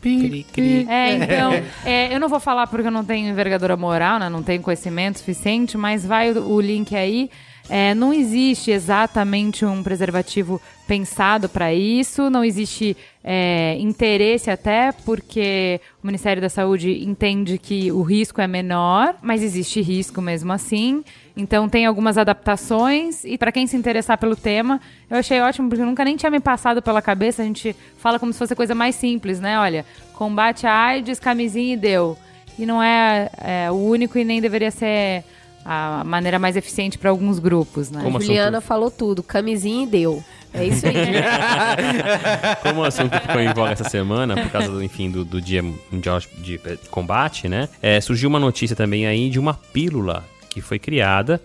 Cri, cri. É, então, é, eu não vou falar porque eu não tenho envergadura moral, né? Não tenho conhecimento suficiente, mas vai o, o link aí. É, não existe exatamente um preservativo pensado para isso, não existe é, interesse até porque o Ministério da Saúde entende que o risco é menor, mas existe risco mesmo assim. Então tem algumas adaptações e para quem se interessar pelo tema, eu achei ótimo porque nunca nem tinha me passado pela cabeça. A gente fala como se fosse coisa mais simples, né? Olha, combate a AIDS, camisinha e deu. E não é, é o único e nem deveria ser a maneira mais eficiente para alguns grupos, né? Como Juliana assunto- falou tudo, camisinha e deu. É isso aí. Como o assunto ficou em voga essa semana, por causa do, enfim, do, do Dia Mundial de eh, Combate, né? é, surgiu uma notícia também aí de uma pílula que foi criada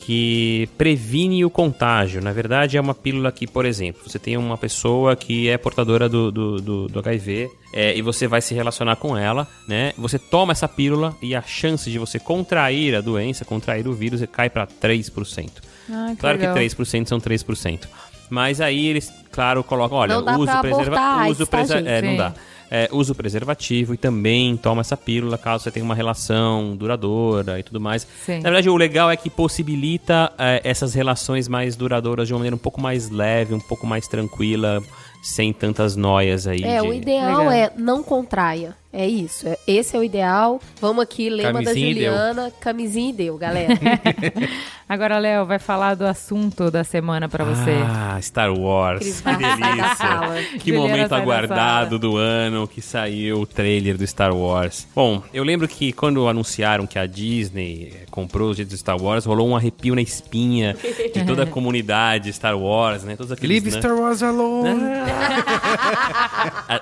que previne o contágio. Na verdade, é uma pílula que, por exemplo, você tem uma pessoa que é portadora do, do, do- do HIV é, e você vai se relacionar com ela, né? Você toma essa pílula e a chance de você contrair a doença, contrair o vírus, cai para 3%. Ah, Claro legal. que 3% são 3%. Mas aí eles, claro, colocam, olha, Não dá uso preserva abortar uso tá, preser- gente? é, não dá. É, usa o preservativo e também toma essa pílula caso você tenha uma relação duradoura e tudo mais. Sim. Na verdade, o legal é que possibilita é, essas relações mais duradouras de uma maneira um pouco mais leve, um pouco mais tranquila, sem tantas noias aí. É, de- o ideal Legal. é não contraia. É isso. é- Esse é o ideal. Vamos aqui, lema da e. Juliana. Camisinha e deu, galera. Agora, Léo, vai falar do assunto da semana para você. Ah, Star Wars. Que delícia. Que Juliana momento aguardado do ano que saiu o trailer do Star Wars. Bom, eu lembro que quando anunciaram que a Disney eh, comprou os direitos do Star Wars, rolou um arrepio na espinha de toda a comunidade Star Wars, né? Todos aqueles, Leave né? Star Wars alone.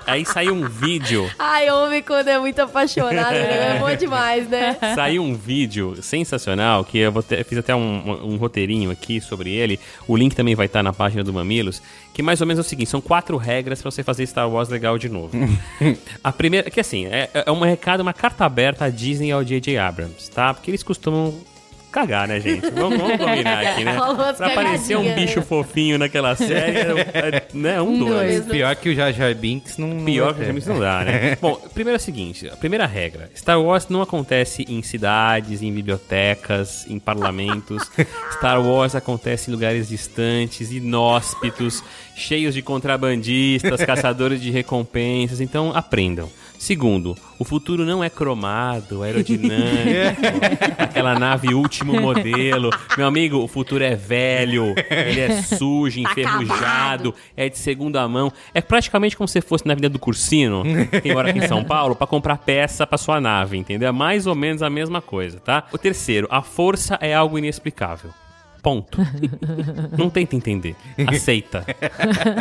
Aí saiu um vídeo Ai, homem, quando é muito apaixonado, né? é bom demais, né? Saiu um vídeo sensacional que eu vou ter- fiz até um, um roteirinho aqui sobre ele. O link também vai estar na página do Mamilos. Que mais ou menos é o seguinte: são quatro regras pra você fazer Star Wars legal de novo. a primeira, que assim, é, é um recado, uma carta aberta à Disney e ao J.J. Abrams, tá? Porque eles costumam. Cagar, né, gente? Vamos, vamos combinar aqui, né? Pra aparecer um bicho fofinho naquela série, é, é, né? Um, Um dois. dois. Pior que o Jar Jar Binks não... Pior que ter. isso não dá, né? Bom, primeiro é o seguinte: a primeira regra: Star Wars não acontece em cidades, em bibliotecas, em parlamentos. Star Wars acontece em lugares distantes, inóspitos, cheios de contrabandistas, caçadores de recompensas. Então, aprendam. Segundo, o futuro não é cromado, aerodinâmico, aquela nave último modelo. Meu amigo, o futuro é velho, ele é sujo, enferrujado, é de segunda mão. É praticamente como se fosse na Avenida do Cursino, quem mora aqui em São Paulo, pra comprar peça pra sua nave, entendeu? É mais ou menos a mesma coisa, tá? O terceiro, a força é algo inexplicável. Ponto. Não tenta entender. Aceita.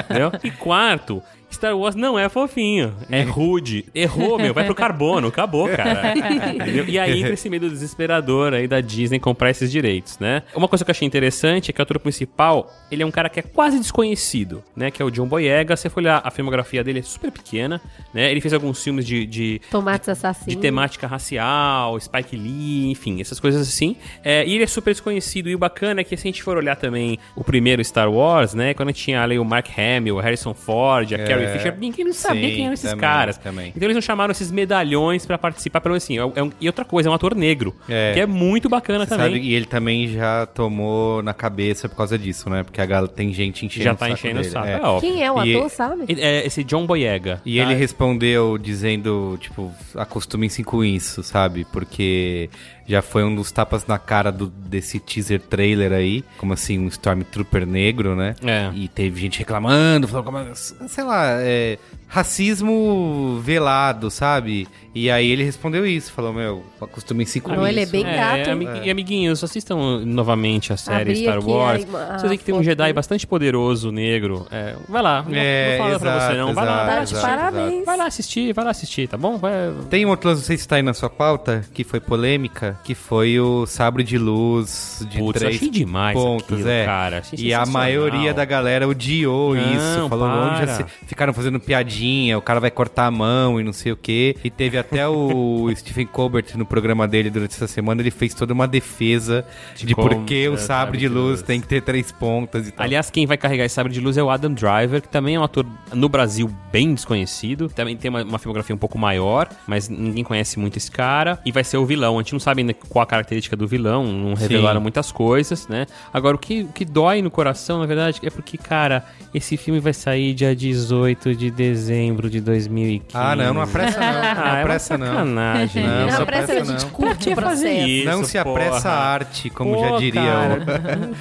Entendeu? E quarto, Star Wars não é fofinho. É rude. Errou, meu. Vai pro carbono. Acabou, cara. Entendeu? E aí entra esse medo desesperador aí da Disney comprar esses direitos, né? Uma coisa que eu achei interessante é que o ator principal, ele é um cara que é quase desconhecido, né? Que é o John Boyega. Se você for olhar a filmografia dele, é super pequena, né? Ele fez alguns filmes de... de Tomates assassinos. de temática racial, Spike Lee, enfim, essas coisas assim. É, e ele é super desconhecido. E o bacana é que se a gente for olhar também o primeiro Star Wars, né? Quando tinha ali o Mark Hamill, o Harrison Ford, a É. Carrie Carrie Fisher, ninguém não sabia Sim, quem eram esses também, caras. também. Então eles não chamaram esses medalhões pra participar, pelo menos assim. é um- e outra coisa, é um ator negro, É. que é muito bacana Você também. sabe, e ele também já tomou na cabeça por causa disso, né? Porque a galera tem gente enchendo Já o tá saco enchendo o dele. saco. É. É. Quem é o E- ator, sabe? É esse John Boyega. E tá? ele respondeu dizendo, tipo, acostumem-se com isso, sabe? Porque já foi um dos tapas na cara do, desse teaser trailer aí, como assim, um Stormtrooper negro, né? É. E teve gente reclamando, falou como, sei lá, é, racismo velado, sabe? E aí ele respondeu isso, falou, meu, acostumem-se com Não, isso. ele é bem gato. amig- E amiguinhos, assistam novamente a série Abri Star Wars. a- a Você vê que tem um Jedi bastante poderoso, negro. É, vai lá. Não, É, não fala pra você, não. Vai lá, exato, lá Tá exato, parabéns. Vai lá assistir, vai lá assistir, tá bom? Vai... Tem um outro lance, não sei se tá aí na sua pauta, que foi polêmica, que foi o sabre de luz de Putz, três achei demais pontos, aquilo, é. cara. Achei E a maioria da galera odiou Não, isso, falou onde já se... ficaram fazendo piadinha, o cara vai cortar a mão e não sei o quê. E teve até o Stephen Colbert no programa dele durante essa semana, ele fez toda uma defesa de, como por que o sabre de luz tem que ter três pontas e tal. Aliás, quem vai carregar esse sabre de luz é o Adam Driver, que também é um ator no Brasil bem desconhecido. Também tem uma, uma filmografia um pouco maior, mas ninguém conhece muito esse cara. E vai ser o vilão. A gente não sabe ainda qual a característica do vilão, não revelaram muitas coisas, né? Agora, o que, o que dói no coração, na verdade, é porque, cara, esse filme vai sair dia 18 de dezembro de 2015. Ah, não, não apressa não, não Ah, é uma apressa não. sacanagem. Não, né? Não, só pressa, pressa a gente não. curte o processo. isso, Não se porra. apressa a arte, como Pô, já diria cara.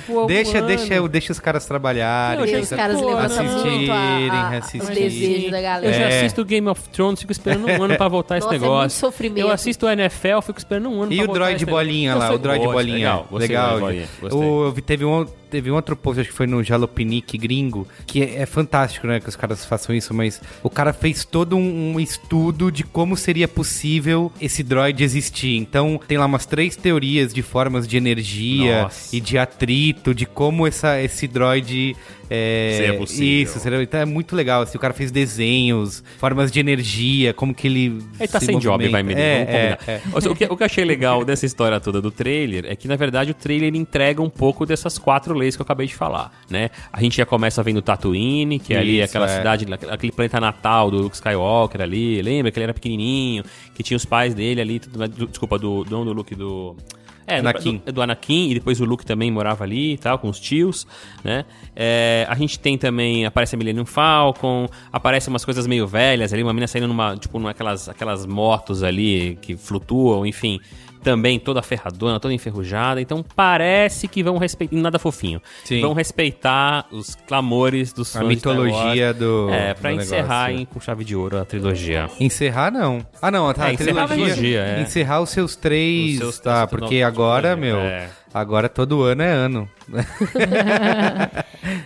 o... Deixa, deixa, deixa os caras trabalharem. Não, E os caras pô, assistirem, a, a, assistirem. desejos da Eu galera. já É. assisto Game of Thrones, fico esperando um ano pra voltar esse Nossa, é negócio. muito sofrimento. Eu assisto o NFL, fico esperando um ano E pra o voltar droid esse bolinha negócio. lá, Eu o droid bolinha. Legal, legal. droid bolinha. O, eu teve, um, teve um outro post, acho que foi no Jalopinique gringo, que é, é fantástico, né, que os caras façam isso, mas o cara fez todo um, um estudo de como seria possível esse droid existir. Então, tem lá umas três teorias de formas de energia Nossa. e de atrito, de como essa, esse droid... É, Seria possível. Isso, seria, então é muito legal. Assim, o cara fez desenhos, formas de energia, como que ele. Ele tá se sem job, movimenta. vai, menino. É, Vamos combinar. é, é. O que- O, que, eu achei legal dessa história toda do trailer é que, na verdade, o trailer entrega um pouco dessas quatro leis que eu acabei de falar, né? A gente já começa vendo Tatooine, que é ali Isso, aquela é. cidade, aquele planeta natal do Luke Skywalker ali. Lembra que ele era pequenininho, que tinha os pais dele ali, tudo, desculpa, do, não do Luke, do... É, do- Anakin. Do, do Anakin, e depois o Luke também morava ali e tal, com os tios, né? É, a gente tem também, aparece a Millennium Falcon, aparece umas coisas meio velhas ali, uma menina saindo numa, tipo, naquelas aquelas motos ali que flutuam, enfim. Também toda ferradona, toda enferrujada. Então parece que vão respeitar. Nada fofinho. Sim. Vão respeitar os clamores dos A fãs Star mitologia do- É, pra do encerrar em, com chave de ouro a trilogia. Encerrar não. Ah, não, tá. É, a encerrar a trilogia. trilogia, é. Encerrar os seus três. Os seus tá, três- porque agora, trilogia, meu. é. Agora todo ano é ano.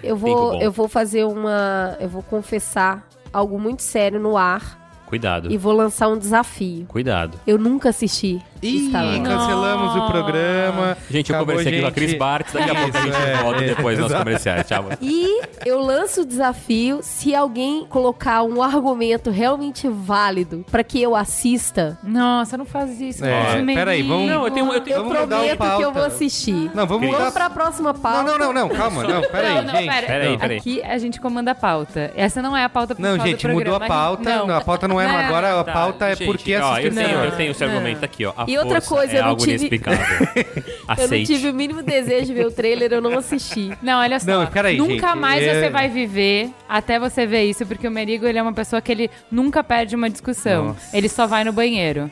Eu vou, eu vou fazer uma. Eu vou confessar algo muito sério no ar Cuidado. e vou lançar um desafio. Cuidado. Eu nunca assisti Ih, cancelamos o programa. Gente, eu Acabou, conversei aqui com a gente. Chris Bartz, daqui a pouco a gente É, volta é, depois nos exato. comerciais. Tchau. E eu lanço o desafio se alguém colocar um argumento realmente válido pra que eu assista. Nossa, não faz isso. É, não peraí, vamos- Não, eu tenho- eu tenho- Eu Vamos prometo que eu pauta. vou assistir. Não, vamos mudar. Vamos pra próxima pauta. Não, não, não, não, calma, não, peraí, não, não, gente. pera. Peraí, peraí. Aqui a gente comanda a pauta. Essa não é a pauta Não, principal gente, do mudou a pauta. Não, a pauta não é Não, agora, a Tá, pauta é gente, porque ó, assistiu eu tenho, não. eu tenho esse argumento aqui, ó. A E outra força coisa, é eu não algo tive- inexplicável. Eu não Aceite. tive o mínimo desejo de ver o trailer, eu não assisti. Não, olha só. Não, peraí, nunca gente, mais é- você vai viver até você ver isso, porque o Merigo ele é uma pessoa que ele nunca perde uma discussão. Nossa. Ele só vai no banheiro.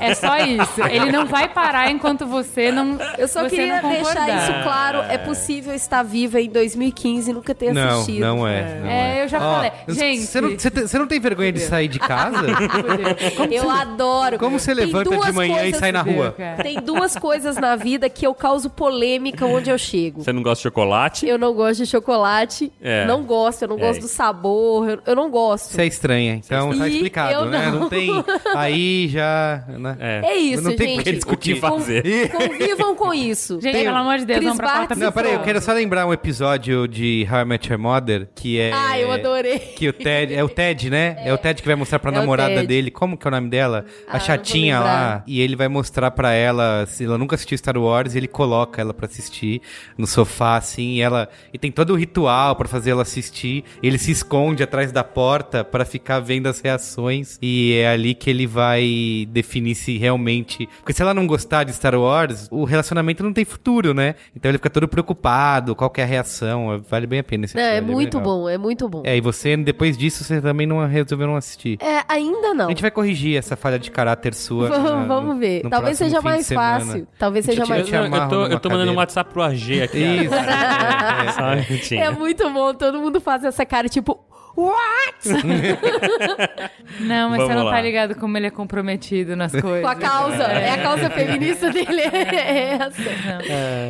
É só isso. Ele não vai parar enquanto você não. Eu só você queria não deixar isso claro. É possível estar viva em 2015 e nunca ter Não, assistido. não é. não É, eu já Ó, falei. Gente. Você não, você tem- você não tem vergonha de sair de casa? eu adoro. Como você levanta de manhã e sai na rua? Tem duas coisas na vida que eu causo polêmica onde eu chego. Você não gosta de chocolate? Eu não gosto de chocolate. É. Não gosto, eu não É. gosto do sabor. Eu, eu não gosto. Você é estranha, então tá explicado, eu né? não. Não tem. Aí já. Né? né? É. É isso, Não tem gente. por que discutir. O que fazer? Convivam com isso. Gente, Tem- pelo amor de Deus, Chris vamos pra e Não, peraí, eu quero só lembrar um episódio de How I Met Your Mother, que é... Ah, eu adorei. Que o Ted, é o Ted, né? É, o Ted que vai mostrar pra É namorada dele, como que é o nome dela? Ah, a não chatinha lá. E ele vai mostrar pra ela, se ela nunca assistiu Star Wars, ele coloca ela pra assistir no sofá, assim, e ela... E tem todo o ritual pra fazer ela assistir. Ele se esconde atrás da porta pra ficar vendo as reações. E é ali que ele vai definir se realmente... Porque se ela não gostar de Star Wars, o relacionamento não tem futuro, né? Então ele fica todo preocupado, qual que é a reação. Vale bem a pena esse é episódio, muito legal. bom, é muito bom. É, e você, depois disso, você também não resolveu não assistir. É, ainda não. A gente vai corrigir essa falha de caráter sua. Vamos, na- vamos ver. no Talvez seja mais fácil. Talvez seja mais te Eu, tô, eu tô mandando um. WhatsApp pro AG aqui. Isso. é, é. Só minutinho. É muito bom, todo mundo faz essa cara tipo, what? Não, mas você Vamos não lá. tá ligado como ele é comprometido nas coisas. Com a causa. É, a causa feminista dele é essa.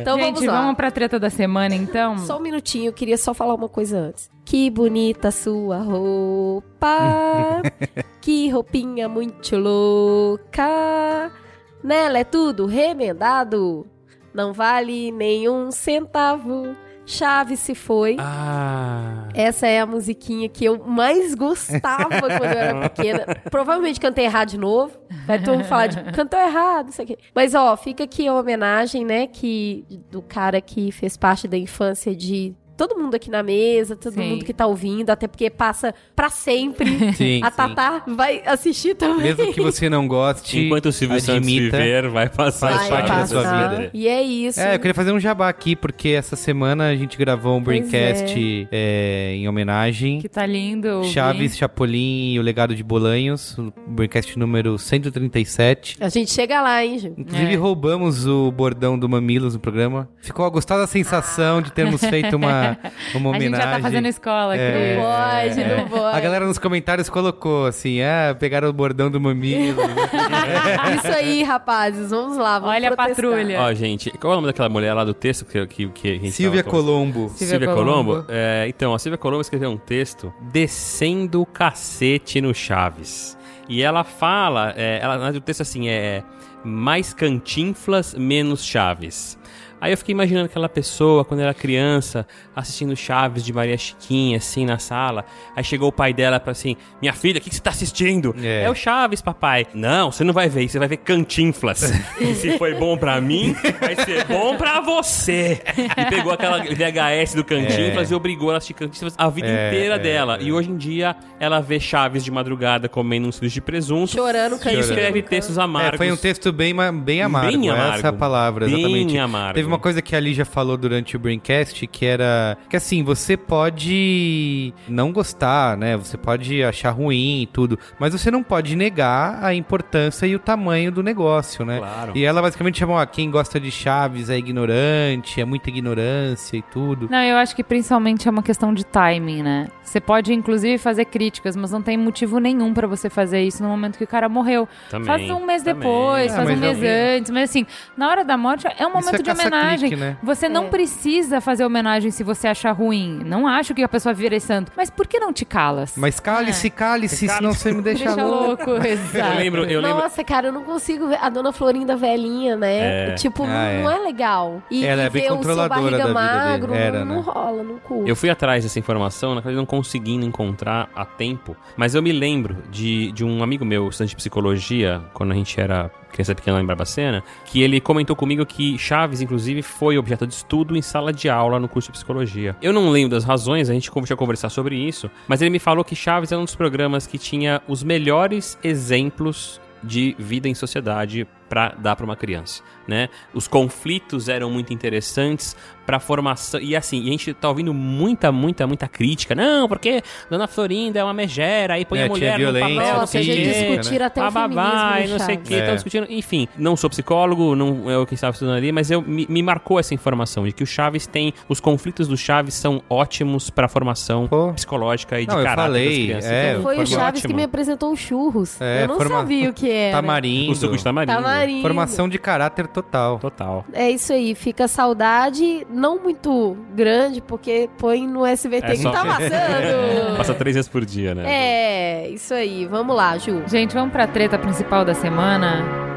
Então Gente, vamos lá. vamos pra treta da semana, então? Só um minutinho, eu queria só falar uma coisa antes. Que bonita sua roupa. que roupinha muito louca. Nela é tudo remendado. Não vale nenhum centavo. Chave se foi. Ah. Essa é a musiquinha que eu mais gostava quando eu era pequena. Provavelmente cantei errado de novo. Vai todo mundo falar de cantou errado, isso aqui. Mas ó, fica aqui a homenagem, né, que do cara que fez parte da infância de todo mundo aqui na mesa, todo Sim. mundo que tá ouvindo, até porque passa pra sempre. Sim, a. Tatá vai assistir também. Mesmo que você não goste, Enquanto o Silvio Santos admita. viver, vai passar vai parte da sua passar. vida. E é isso. É, eu queria fazer um jabá aqui, porque essa semana a gente gravou um Braincast é, em homenagem. Que tá lindo. ouvir. Chaves, Chapolin e o Legado de Bolanhos, o Braincast número 137. A gente chega lá, hein, Ju? Inclusive É. roubamos o bordão do Mamilos no programa. Ficou a gostosa sensação de termos feito uma, uma A gente homenagem. já tá fazendo escola aqui. É. Não pode, não pode. A galera nos comentários colocou assim, ah, pegaram o bordão do Mamilo. Isso aí, rapazes. Vamos lá, vamos Olha a protestar. patrulha. Ó, gente, qual é o nome daquela mulher lá do texto que, que, que a gente Silvia? Colombo. Silvia Silvia Colombo. Colombo? É, então, a Silvia Colombo escreveu um texto descendo o cacete no Chaves. E ela fala, é, ela, o texto assim é mais cantinflas, menos Chaves. Aí eu fiquei imaginando aquela pessoa, quando era criança, assistindo Chaves de Maria Chiquinha, assim, na sala. Aí chegou o pai dela pra assim, minha filha, o que, que você tá assistindo? É. É. o Chaves, papai. Não, você não vai ver, você vai ver Cantinflas. e se foi bom pra mim, vai ser bom pra você. E pegou aquela VHS do Cantinflas É. e obrigou ela a assistir Cantinflas a vida É, inteira é, dela. é. E hoje em dia, ela vê Chaves de madrugada comendo uns fios de presunto. Chorando, E caindo. escreve textos amargos. É, foi um texto bem, bem amargo, Bem amargo. essa é palavra, Bem exatamente. amargo. Teve uma coisa que a Lígia falou durante o Braincast, que era que assim, você pode não gostar, né? Você pode achar ruim e tudo, mas você não pode negar a importância e o tamanho do negócio, né? Claro. E ela basicamente chamou, ah, quem gosta de Chaves é ignorante, é muita ignorância e tudo. Não, eu acho que principalmente é uma questão de timing, né? Você pode, inclusive, fazer críticas, mas não tem motivo nenhum pra você fazer isso no momento que o cara morreu. Também, faz um mês também. depois, É, faz um mês eu- antes. Mas assim, na hora da morte é um Isso momento é de homenagem. Caça-clique, né? Você não É. precisa fazer homenagem se você achar ruim. Não acho que a pessoa vire santo. Mas por que não te calas? Mas cale-se, cale-se, Cale-se. senão você me deixa, Deixa louco. Eu lembro, eu lembro. Nossa, cara, eu não consigo ver a dona Florinda velhinha, né? É. Tipo, Ah, não, é. não é legal. E, Ela é e bem ver o seu controladora barriga da vida magro, dele. Era, não, né? não rola, não curto. Eu fui atrás dessa informação, na verdade não conseguindo encontrar a tempo, mas eu me lembro de, de um amigo meu, estudante de psicologia, quando a gente era criança pequena em Barbacena, que ele comentou comigo que Chaves, inclusive, foi objeto de estudo em sala de aula no curso de psicologia. Eu não lembro das razões, a gente já conversar sobre isso, mas ele me falou que Chaves era um dos programas que tinha os melhores exemplos de vida em sociedade para dar para uma criança, né? Os conflitos eram muito interessantes para formação e assim, e a gente tá ouvindo muita, muita, muita crítica. Não, porque Dona Florinda é uma megera, aí põe É, a mulher no papel, não Nossa, sei a o gente quê. discutir até o bababá, feminismo e não sei o que, É. estamos discutindo. Enfim, não sou psicólogo, não é o que estava estudando ali, mas eu me, me marcou essa informação de que o Chaves tem os conflitos do Chaves são ótimos para formação Pô. psicológica e de Não, eu caráter falei, das crianças. é, Então, Foi o forma Chaves ótimo. que me apresentou os churros. É, eu não forma- sabia o que era. Tamarindo. o suco de tamarindo. Tamarindo. Formação de caráter total. Total. Total. É isso aí, fica saudade, não muito grande, porque põe no SBT É que só- tá passando. Passa três vezes por dia, né? É, isso aí. Vamos lá, Ju. Gente, vamos pra treta principal da semana.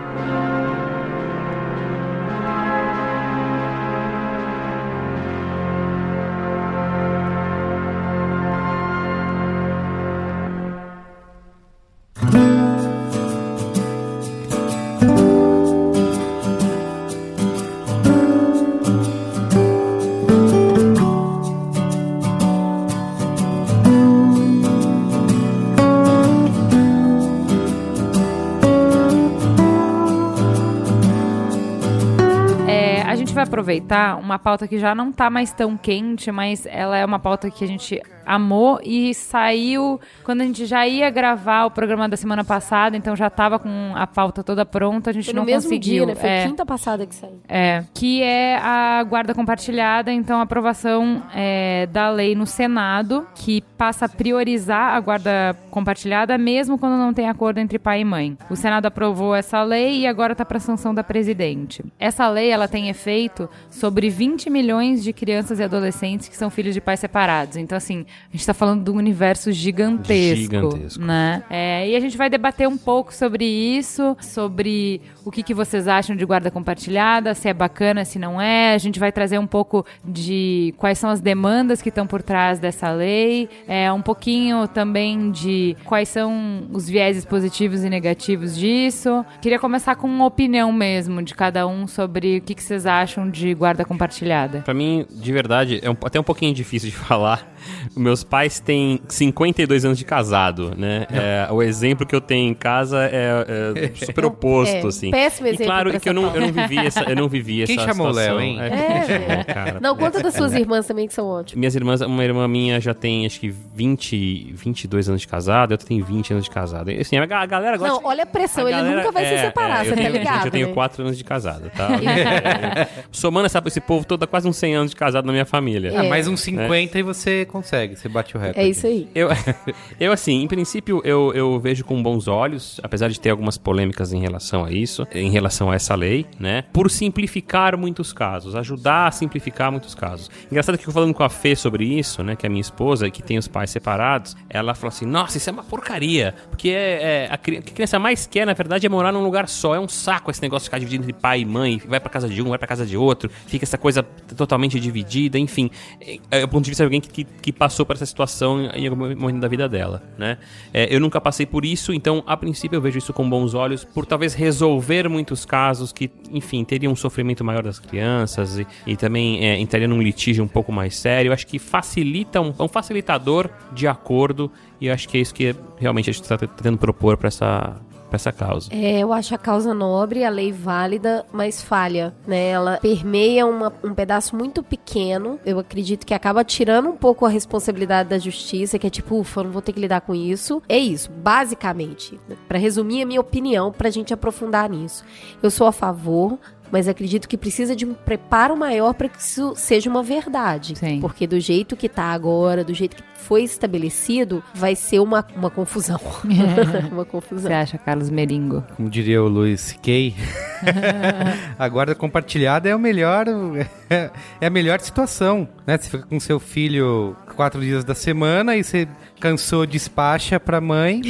Aproveitar uma pauta que já não tá mais tão quente, mas ela é uma pauta que a gente amou e saiu quando a gente já ia gravar o programa da semana passada, então já tava com a pauta toda pronta, a gente Foi não mesmo conseguiu. dia, né? Foi é. quinta passada que saiu. É, que é a guarda compartilhada, então a aprovação é, da lei no Senado, que passa a priorizar a guarda compartilhada, mesmo quando não tem acordo entre pai e mãe. O Senado aprovou essa lei e agora está para sanção da presidente. Essa lei ela tem efeito sobre 20 milhões de crianças e adolescentes que são filhos de pais separados. Então, assim, a gente está falando de um universo gigantesco. Gigantesco. Né? É, e a gente vai debater um pouco sobre isso, sobre o que, que vocês acham de guarda compartilhada, se é bacana, se não é. A gente vai trazer um pouco de quais são as demandas que estão por trás dessa lei, é, um pouquinho também de quais são os vieses positivos e negativos disso. Queria começar com uma opinião mesmo de cada um sobre o que, que vocês acham de guarda compartilhada. Pra mim, de verdade, é um- até um pouquinho difícil de falar. Meus pais têm 52 anos de casado, né? É, o exemplo que eu tenho em casa é, é super oposto, É, assim. péssimo E exemplo claro pra que eu não, eu não vivi essa, eu não vivi Quem essa chamou o situação. Léo, hein? É, É, cara. Não, conta das suas irmãs também, que são ótimas. Minhas irmãs, uma irmã minha já tem acho que 20, 22 anos de casado, outra tem 20 anos de casado. E, Assim, a ga- a galera gosta. Não, olha a pressão, a ele galera- nunca vai se é, separar, é, você eu tá tenho, ligado? Gente, eu tenho né? 4 anos de casado, tá? Somando essa, esse povo todo, dá quase uns 100 anos de casado na minha família. É. Ah, mais uns 50 e você consegue, você bate o recorde. É isso aí. Eu, eu, assim, em princípio, eu, eu vejo com bons olhos, apesar de ter algumas polêmicas em relação a isso, em relação a essa lei, né? Por simplificar muitos casos, ajudar a simplificar muitos casos. Engraçado que eu falando com a Fê sobre isso, né? Que é a minha esposa, que tem os pais separados, ela falou assim: Nossa, isso é uma porcaria. Porque é, é, a, cri- o que a criança mais quer, na verdade, é morar num lugar só. É um saco esse negócio de ficar dividido entre pai e mãe, vai pra casa de um, vai pra casa de outro, fica essa coisa totalmente dividida, enfim. É, é o ponto de vista de alguém que, que, que passou por essa situação em algum momento da vida dela, né? É, eu nunca passei por isso, então, a princípio, eu vejo isso com bons olhos, por talvez resolver muitos casos que, enfim, teriam um sofrimento maior das crianças e, e também é, entraria num litígio um pouco mais sério. Eu acho que facilita, um, um facilitador de acordo, e eu acho que é isso que realmente a gente está tentando propor para essa, pra essa causa. É, eu acho a causa nobre, a lei válida, mas falha, né? Ela permeia uma- um pedaço muito pequeno. Eu acredito que acaba tirando um pouco a responsabilidade da justiça, que é tipo, ufa, eu não vou ter que lidar com isso. É isso, basicamente. Pra resumir a minha opinião, pra gente aprofundar nisso. Eu sou a favor, mas acredito que precisa de um preparo maior para que isso seja uma verdade. Sim. Porque do jeito que tá agora, do jeito que foi estabelecido, vai ser uma, uma confusão. uma confusão. Você acha, Carlos Meringo? Como diria o Luiz C.K., a guarda compartilhada é o melhor, é a melhor situação, né? Você fica com seu filho quatro dias da semana e você cansou, despacha pra mãe.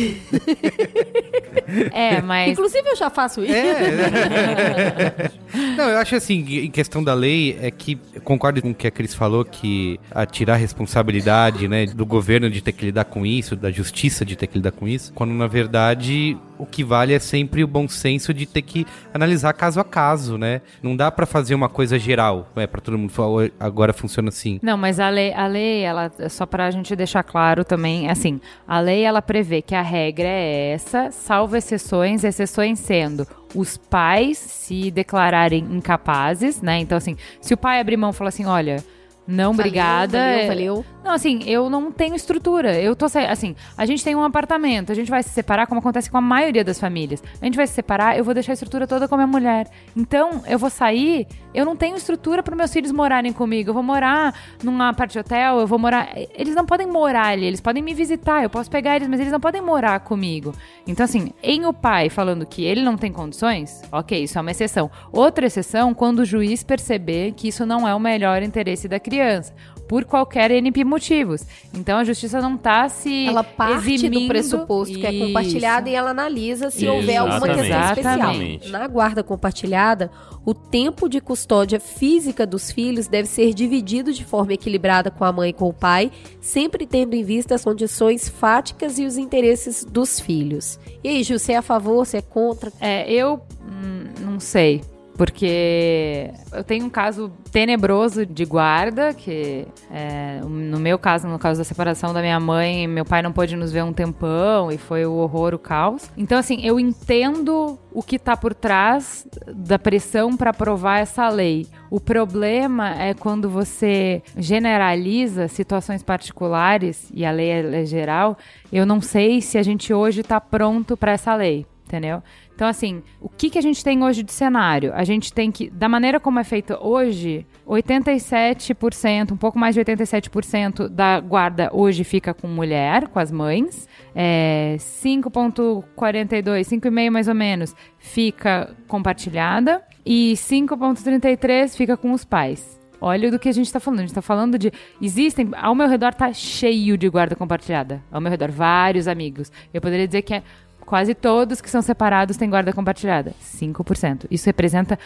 É, mas Inclusive, eu já faço isso. É. Não, eu acho assim, em questão da lei, é que concordo com o que a Cris falou, que a tirar a responsabilidade, né, do governo de ter que lidar com isso, da justiça de ter que lidar com isso, quando na verdade o que vale é sempre o bom senso de ter que analisar caso a caso, né? Não dá pra fazer uma coisa geral, é para todo mundo falar, agora funciona assim. Não, mas a lei, a lei, ela, só pra gente deixar claro também, assim, a lei ela prevê que a regra é essa, salvo exceções, exceções sendo os pais se declararem incapazes, né? Então, assim, se o pai abrir mão e falar assim, olha, não, obrigada. Valeu, valeu. Não, assim, eu não tenho estrutura. Eu tô assim, a gente tem um apartamento, a gente vai se separar, como acontece com a maioria das famílias. A gente vai se separar, eu vou deixar a estrutura toda com a minha mulher. Então, eu vou sair eu não tenho estrutura para meus filhos morarem comigo. Eu vou morar numa parte hotel, eu vou morar. Eles não podem morar ali, eles podem me visitar, eu posso pegar eles, mas eles não podem morar comigo. Então, assim, em o pai falando que ele não tem condições, ok, isso é uma exceção. Outra exceção, quando o juiz perceber que isso não é o melhor interesse da criança por qualquer NP motivos. Então a justiça não está se ela parte eximindo. do pressuposto que é Isso. compartilhada e ela analisa se Isso, houver alguma questão exatamente. especial. Exatamente. Na guarda compartilhada, o tempo de custódia física dos filhos deve ser dividido de forma equilibrada com a mãe e com o pai, sempre tendo em vista as condições fáticas e os interesses dos filhos. E aí, Ju, você é a favor, você é contra? É, eu hum, não sei. Porque eu tenho um caso tenebroso de guarda, que é, no meu caso, no caso da separação da minha mãe, meu pai não pôde nos ver um tempão e foi o horror, o caos. Então, assim, eu entendo o que tá por trás da pressão para aprovar essa lei. O problema é quando você generaliza situações particulares, e a lei é é geral, eu não sei se a gente hoje tá pronto para essa lei, entendeu? Então, assim, o que, que a gente tem hoje de cenário? A gente tem que, da maneira como é feito hoje, 87%, um pouco mais de 87% da guarda hoje fica com mulher, com as mães. É, 5,42, 5,5 mais ou menos, fica compartilhada. E 5,33 fica com os pais. Olha do que a gente tá falando. A gente tá falando de. Existem. Ao meu redor tá cheio de guarda compartilhada. Ao meu redor, vários amigos. Eu poderia dizer que é quase todos que são separados têm guarda compartilhada. 5%. Isso representa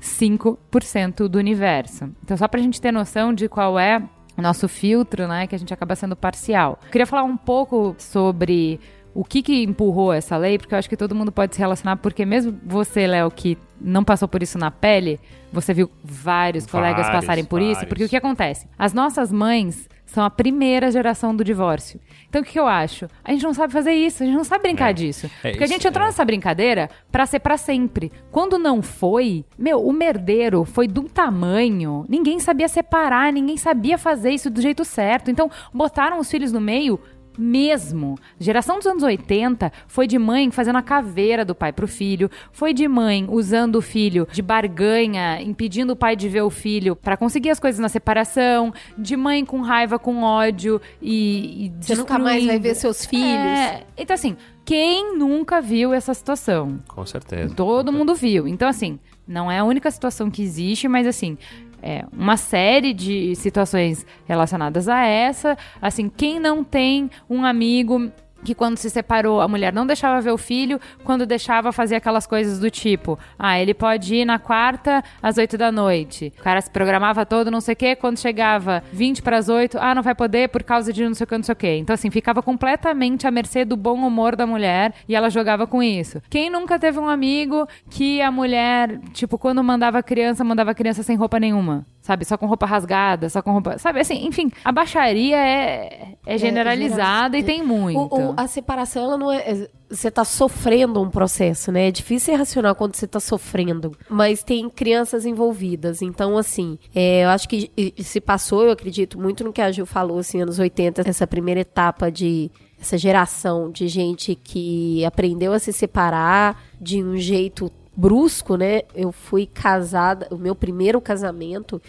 5% do universo. Então, só pra gente ter noção de qual é o nosso filtro, né? Que a gente acaba sendo parcial. Eu queria falar um pouco sobre o que, que empurrou essa lei, porque eu acho que todo mundo pode se relacionar, porque mesmo você, Léo, que não passou por isso na pele, você viu vários, colegas Vários, passarem por isso, vários. porque o que acontece? As nossas mães são a primeira geração do divórcio. Então o que, que eu acho? A gente não sabe fazer isso, a gente não sabe brincar É. disso. É porque a isso, gente entrou é. nessa brincadeira pra ser pra sempre. Quando não foi, meu, o merdeiro foi de um tamanho, ninguém sabia separar, ninguém sabia fazer isso do jeito certo. Então botaram os filhos no meio mesmo. Geração dos anos 80 foi de mãe fazendo a caveira do pai pro filho, foi de mãe usando o filho de barganha, impedindo o pai de ver o filho pra conseguir as coisas na separação, de mãe com raiva, com ódio e, e Você nunca mais vai ver seus filhos. É, então assim, quem nunca viu essa situação? Com certeza. Todo mundo viu. Então, assim, não é a única situação que existe, mas assim, é uma série de situações relacionadas a essa. Assim, quem não tem um amigo que quando se separou, a mulher não deixava ver o filho, quando deixava fazia aquelas coisas do tipo, ah, ele pode ir na quarta às 8 da noite. O cara se programava todo, não sei o quê, quando chegava 20 para as 8, ah, não vai poder por causa de não sei o que, não sei o quê. Então, assim, ficava completamente à mercê do bom humor da mulher e ela jogava com isso. Quem nunca teve um amigo que a mulher, tipo, quando mandava criança, mandava criança sem roupa nenhuma? Sabe, só com roupa rasgada, só com roupa. Sabe, assim, enfim, a baixaria é, é generalizada e tem muito. O- o- a separação, ela não é. é- Você tá sofrendo um processo, né? É difícil racional quando você tá sofrendo. Mas tem crianças envolvidas. Então, assim, é, eu acho que se passou, eu acredito muito no que a Gil falou, assim, anos 80, essa primeira etapa de. Essa geração de gente que aprendeu a se separar de um jeito brusco, né? Eu fui casada, o meu primeiro casamento.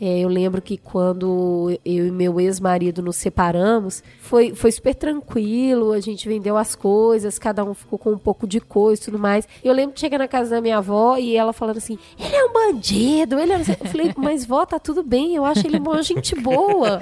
É, eu lembro que quando eu e meu ex-marido nos separamos, foi, foi super tranquilo, a gente vendeu as coisas, cada um ficou com um pouco de coisa e tudo mais. Eu lembro de chegar na casa da minha avó e ela falando assim: ele é um bandido, ele é. não sei-" Eu falei, mas vó, tá tudo bem, eu acho ele uma gente boa.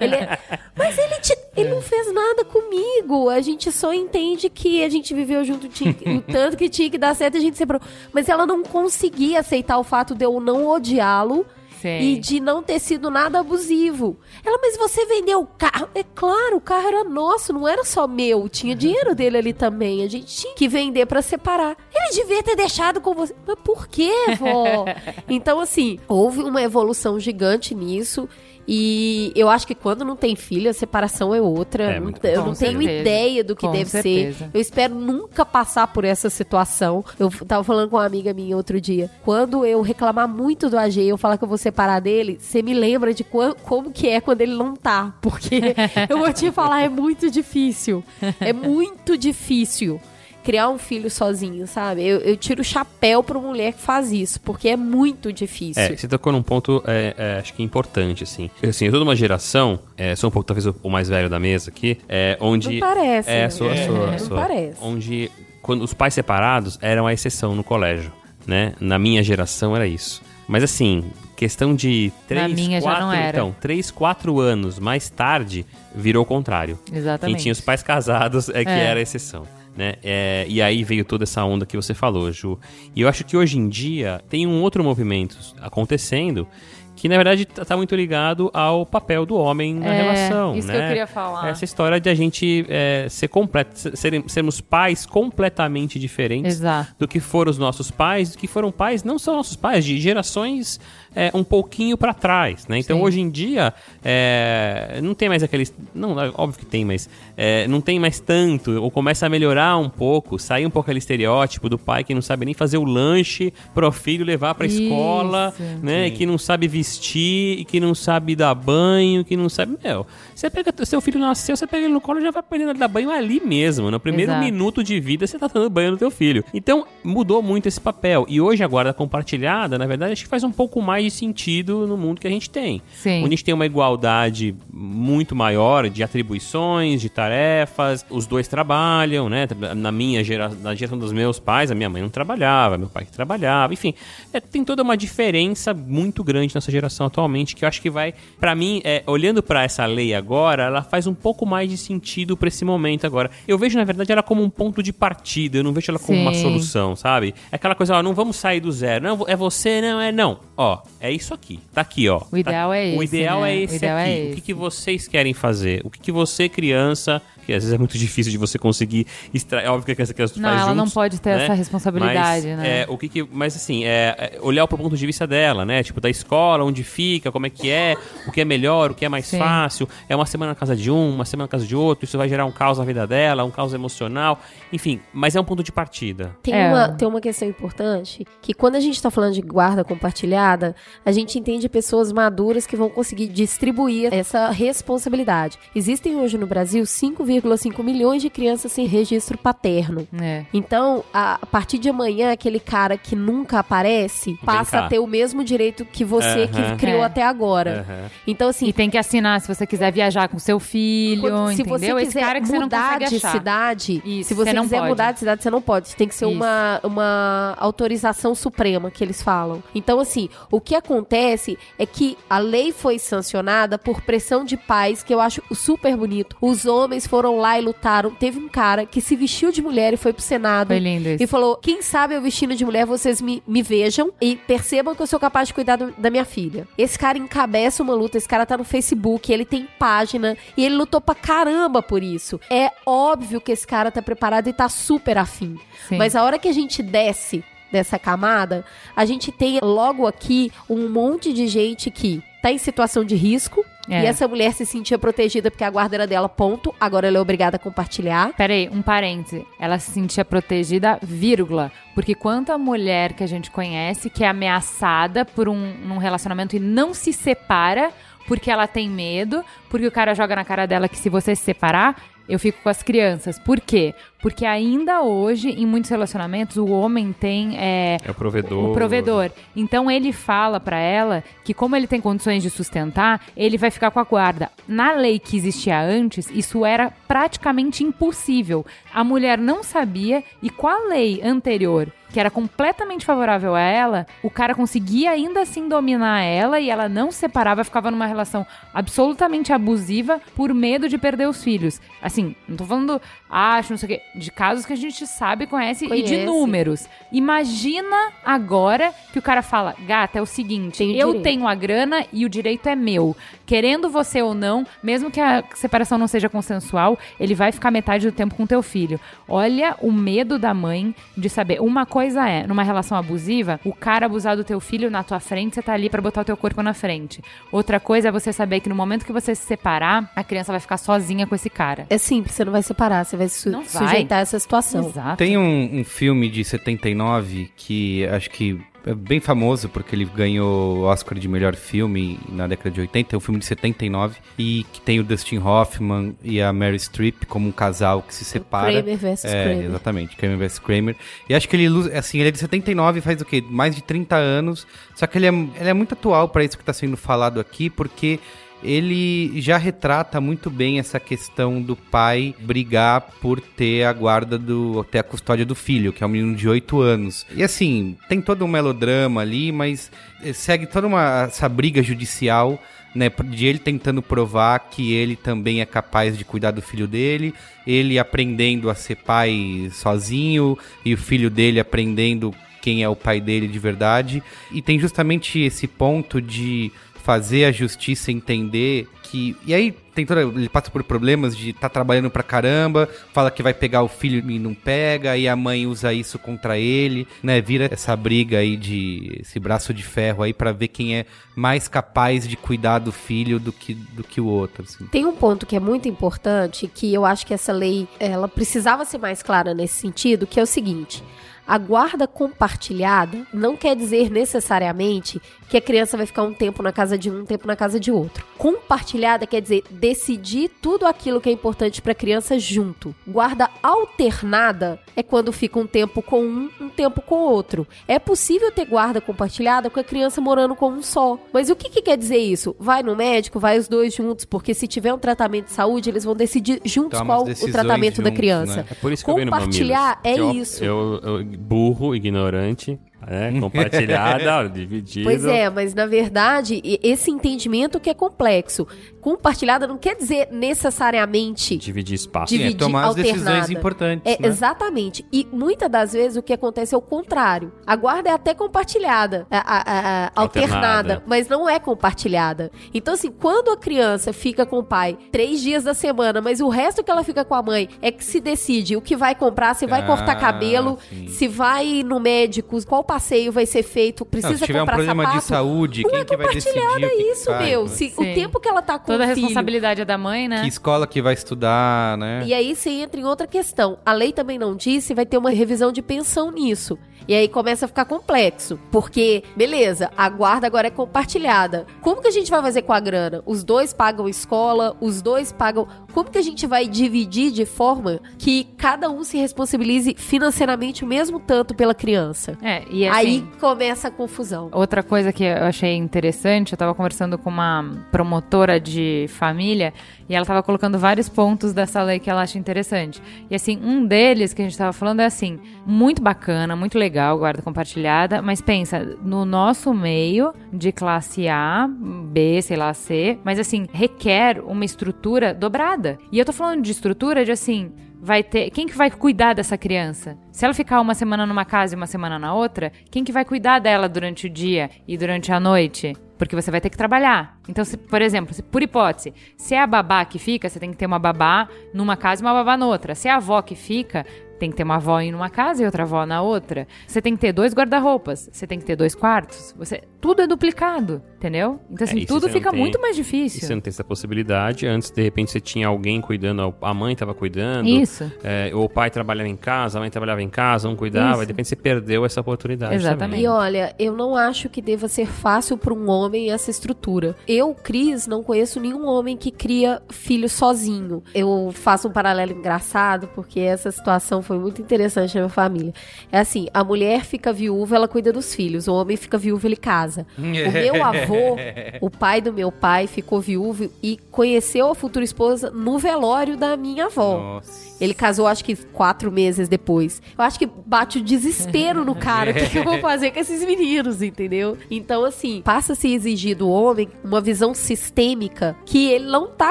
Ele é- Mas ele, te- ele não fez nada comigo. A gente só entende que a gente viveu junto tinha- o tanto que tinha que dar certo a gente separou. Mas ela não conseguia aceitar o fato de eu não odiá-lo. E de não ter sido nada abusivo. Ela, mas você vendeu o carro? É claro, o carro era nosso, não era só meu. Tinha dinheiro dele ali também. A gente tinha que vender pra separar. Ele devia ter deixado com você. Mas por quê, vó? então, assim, houve uma evolução gigante nisso. E eu acho que quando não tem filho, a separação é outra. É, Não- eu Com não tenho certeza. ideia do que Com deve certeza. ser. Eu espero nunca passar por essa situação. Eu tava falando com uma amiga minha outro dia. Quando eu reclamar muito do AG e eu falar que eu vou separar dele, você me lembra de quan- como que é quando ele não tá. Porque eu vou te falar, é muito difícil. É muito difícil. Criar um filho sozinho, sabe? Eu, eu tiro o chapéu pra mulher que faz isso, porque é muito difícil. É, você tocou num ponto, é, é, acho que importante, assim. Assim, eu sou de uma geração, é, sou um pouco talvez o, mais velho da mesa aqui, é, onde... Não parece. É, sou, É, sou, Não sou. parece. Onde, quando os pais separados eram a exceção no colégio, né? Na minha geração era isso. Mas assim, questão de três, minha já quatro, não era. então, três, quatro anos mais tarde, virou o contrário. Exatamente. Quem tinha os pais casados é que É. era a exceção. Né? É, e aí veio toda essa onda que você falou, Ju. E eu acho que hoje em dia tem um outro movimento acontecendo que na verdade tá tá muito ligado ao papel do homem na É, relação. isso né? que eu queria falar. Essa história de a gente é, ser completo, ser, sermos pais completamente diferentes Exato. do que foram os nossos pais, do que foram pais, não só nossos pais, de gerações é, um pouquinho para trás, né? Então Sim. hoje em dia é, não tem mais aqueles, não, é óbvio que tem, mas é, não tem mais tanto, ou começa a melhorar um pouco, sair um pouco aquele estereótipo do pai que não sabe nem fazer o lanche pro filho levar pra Isso. escola, né? Que não sabe vestir, e que não sabe dar banho, que não sabe, meu, você pega, seu filho nasceu, você pega ele no colo e já vai aprendendo a dar banho ali mesmo, no primeiro Exato. minuto de vida você tá dando banho no teu filho. Então, mudou muito esse papel. E hoje a guarda compartilhada, na verdade, acho que faz um pouco mais de sentido no mundo que a gente tem. Sim. Onde a gente tem uma igualdade muito maior de atribuições, de tarefas, os dois trabalham, né? Na minha geração, na geração dos meus pais, a minha mãe não trabalhava, meu pai que trabalhava, enfim, é, tem toda uma diferença muito grande nessa geração atualmente que eu acho que vai, pra mim, é, olhando pra essa lei agora, ela faz um pouco mais de sentido pra esse momento agora. Eu vejo, na verdade, ela como um ponto de partida, eu não vejo ela como uma Sim. solução, sabe? É aquela coisa, ó, não vamos sair do zero, não, é você, não, é não. Ó, é isso aqui, tá aqui, ó. O ideal Tá- é O esse, ideal né? é O esse ideal é aqui. o que, esse. que vocês querem fazer? O que, que você, criança, que às vezes é muito difícil de você conseguir extrair, é óbvio que essa criança Não, faz ela não juntos, pode ter né? essa responsabilidade, mas, né? É, o que que, mas assim, é, é olhar pro ponto de vista dela, né? Tipo, da escola, onde fica, como é que é, o que é melhor, o que é mais Sim. fácil. É uma semana na casa de um, uma semana na casa de outro, isso vai gerar um caos na vida dela, um caos emocional, enfim, mas é um ponto de partida. Tem, É. uma, tem uma questão importante, que quando a gente tá falando de guarda compartilhada, a gente entende pessoas maduras que vão conseguir distribuir essa responsabilidade. Existem hoje no Brasil 5,5 milhões de crianças sem registro paterno. É. Então, a, a partir de amanhã, aquele cara que nunca aparece passa a ter o mesmo direito que você que criou É. até agora. Então, assim, E tem que assinar se você quiser viajar com seu filho, Quando- se entendeu? você Esse quiser cara que você não mudar de achar. cidade, Isso, se você, você não quiser pode. mudar de cidade, você não pode. Tem que ser Isso. uma, uma autorização suprema que eles falam. Então, assim, o que acontece é que a lei foi sancionada por pressão de pais, que eu acho super bonito. Os homens foram lá e lutaram. Teve um cara que se vestiu de mulher e foi pro Senado. Foi lindo isso. E falou: quem sabe eu vestindo de mulher, vocês me, me vejam e percebam que eu sou capaz de cuidar do- da minha filha. Esse cara encabeça uma luta, esse cara tá no Facebook, ele tem página e ele lutou pra caramba por isso. É óbvio que esse cara tá preparado e tá super afim. Sim. Mas a hora que a gente desce dessa camada, a gente tem logo aqui um monte de gente que tá em situação de risco. É. E essa mulher se sentia protegida porque a guarda era dela, ponto. Agora ela é obrigada a compartilhar. Peraí, um parêntese. Ela se sentia protegida, vírgula. Porque quanta mulher que a gente conhece que é ameaçada por um num relacionamento e não se separa porque ela tem medo, porque o cara joga na cara dela que se você se separar, eu fico com as crianças. Por quê? Porque ainda hoje, em muitos relacionamentos, o homem tem é, É o provedor. o provedor. Então ele fala pra ela que como ele tem condições de sustentar, ele vai ficar com a guarda. Na lei que existia antes, isso era praticamente impossível. A mulher não sabia e com a lei anterior, que era completamente favorável a ela, o cara conseguia ainda assim dominar ela e ela não se separava, ficava numa relação absolutamente abusiva por medo de perder os filhos. Assim, não tô falando, acho, não sei o quê, de casos que a gente sabe, conhece, e de Conhece. números. Imagina agora que o cara fala, gata, é o seguinte, eu direito." tenho a grana e o direito é meu. Querendo você ou não, mesmo que a separação não seja consensual, ele vai ficar metade do tempo com teu filho. Olha o medo da mãe de saber. Uma coisa é, numa relação abusiva, o cara abusar do teu filho na tua frente, você tá ali pra botar o teu corpo na frente. Outra coisa é você saber que no momento que você se separar, a criança vai ficar sozinha com esse cara. É simples, você não vai separar, você vai se su- Não vai. sujeitar a essa situação. Exato. Tem um, um filme de 79 que acho que é bem famoso porque ele ganhou o Oscar de melhor filme na década de 80, é um filme de 79, e que tem o Dustin Hoffman e a Mary Streep como um casal que se separa. Kramer versus é, Kramer. Exatamente, Kramer vs Kramer. E acho que ele, assim, ele é de 79, faz o quê? Mais de 30 anos, só que ele é, ele é muito atual para isso que está sendo falado aqui, porque ele já retrata muito bem essa questão do pai brigar por ter a guarda do. ter a custódia do filho, que é um menino de 8 anos. E assim, tem todo um melodrama ali, mas eh, segue toda uma, essa briga judicial. Né, de ele tentando provar que ele também é capaz de cuidar do filho dele, ele aprendendo a ser pai sozinho e o filho dele aprendendo quem é o pai dele de verdade. E tem justamente esse ponto de fazer a justiça entender que. E aí tem toda. Ele passa por problemas de estar trabalhando pra caramba, fala que vai pegar o filho e não pega, e a mãe usa isso contra ele, né? Vira essa briga aí de. esse braço de ferro aí pra ver quem é mais capaz de cuidar do filho do que, do que o outro. Assim. Tem um ponto que é muito importante, que eu acho que essa lei, ela precisava ser mais clara nesse sentido, que é o seguinte: a guarda compartilhada não quer dizer necessariamente que a criança vai ficar um tempo na casa de um, um tempo na casa de outro. Compartilhada quer dizer decidir tudo aquilo que é importante para a criança junto. Guarda alternada é quando fica um tempo com um, um tempo com outro. É possível ter guarda compartilhada com a criança morando com um só. Mas o que, que quer dizer isso? Vai no médico, vai os dois juntos, porque se tiver um tratamento de saúde, eles vão decidir juntos Toma qual o tratamento da juntos, criança. né? É por isso que eu venho no Compartilhar Mamilos. é eu- isso. Eu, eu- burro, ignorante, é, compartilhada, ó, dividido. Pois é, mas na verdade, esse entendimento que é complexo. Compartilhada não quer dizer necessariamente Dividir espaço. Dividir é, tomar as decisões alternada. importantes. É, né? exatamente. E muitas das vezes o que acontece é o contrário. A guarda é até compartilhada, a- a- a- alternada, Alternada. mas não é compartilhada. Então, assim, quando a criança fica com o pai três dias da semana, mas o resto que ela fica com a mãe é que se decide o que vai comprar, se vai Ah, cortar cabelo, sim. se vai no médico, qual passeio vai ser feito, Não, precisa se tiver um comprar problema sapato. de saúde, Não quem é que vai decidir? que isso, faz, meu. Se, o tempo que ela tá com Toda o a filho, responsabilidade é da mãe, né? Que escola que vai estudar, né? E aí você entra em outra questão. A lei também não disse se vai ter uma revisão de pensão nisso. E aí começa a ficar complexo. Porque, beleza, a guarda agora é compartilhada. Como que a gente vai fazer com a grana? Os dois pagam escola, os dois pagam. Como que a gente vai dividir de forma que cada um se responsabilize financeiramente o mesmo tanto pela criança? É, e assim, Aí começa a confusão. Outra coisa que eu achei interessante, eu tava conversando com uma promotora de família e ela tava colocando vários pontos dessa lei que ela acha interessante. E assim, um deles que a gente tava falando é assim, muito bacana, muito legal, guarda compartilhada, mas pensa, no nosso meio de classe A, B, sei lá, C, mas assim, requer uma estrutura dobrada. E eu tô falando de estrutura de assim, vai ter. Quem que vai cuidar dessa criança? Se ela ficar uma semana numa casa e uma semana na outra, quem que vai cuidar dela durante o dia e durante a noite? Porque você vai ter que trabalhar. Então, se, por exemplo, se, por hipótese, se é a babá que fica, você tem que ter uma babá numa casa e uma babá noutra. Se é a avó que fica, tem que ter uma avó em uma casa e outra avó na outra. Você tem que ter dois guarda-roupas, você tem que ter dois quartos. Você, tudo é duplicado, entendeu? Então, assim, É, tudo fica tem- muito mais E difícil. você não tem essa possibilidade. Antes, de repente, você tinha alguém cuidando, a mãe estava cuidando. Isso. é, ou o pai trabalhava em casa, a mãe trabalhava em casa, um cuidava. Isso. E de repente você perdeu essa oportunidade. Exatamente. E olha, eu não acho que deva ser fácil para um homem essa estrutura. Eu, Cris, não conheço nenhum homem que cria filho sozinho. Eu faço um paralelo engraçado, porque essa situação foi muito interessante na minha família. É assim, a mulher fica viúva, ela cuida dos filhos. O homem fica viúvo, ele casa. O meu avô, o pai do meu pai, ficou viúvo e conheceu a futura esposa no velório da minha avó. Nossa. Ele casou, acho que quatro meses depois. Eu acho que bate o desespero no cara. O que, que eu vou fazer com esses meninos, entendeu? Então, assim, passa a se exigir do homem uma visão sistêmica que ele não tá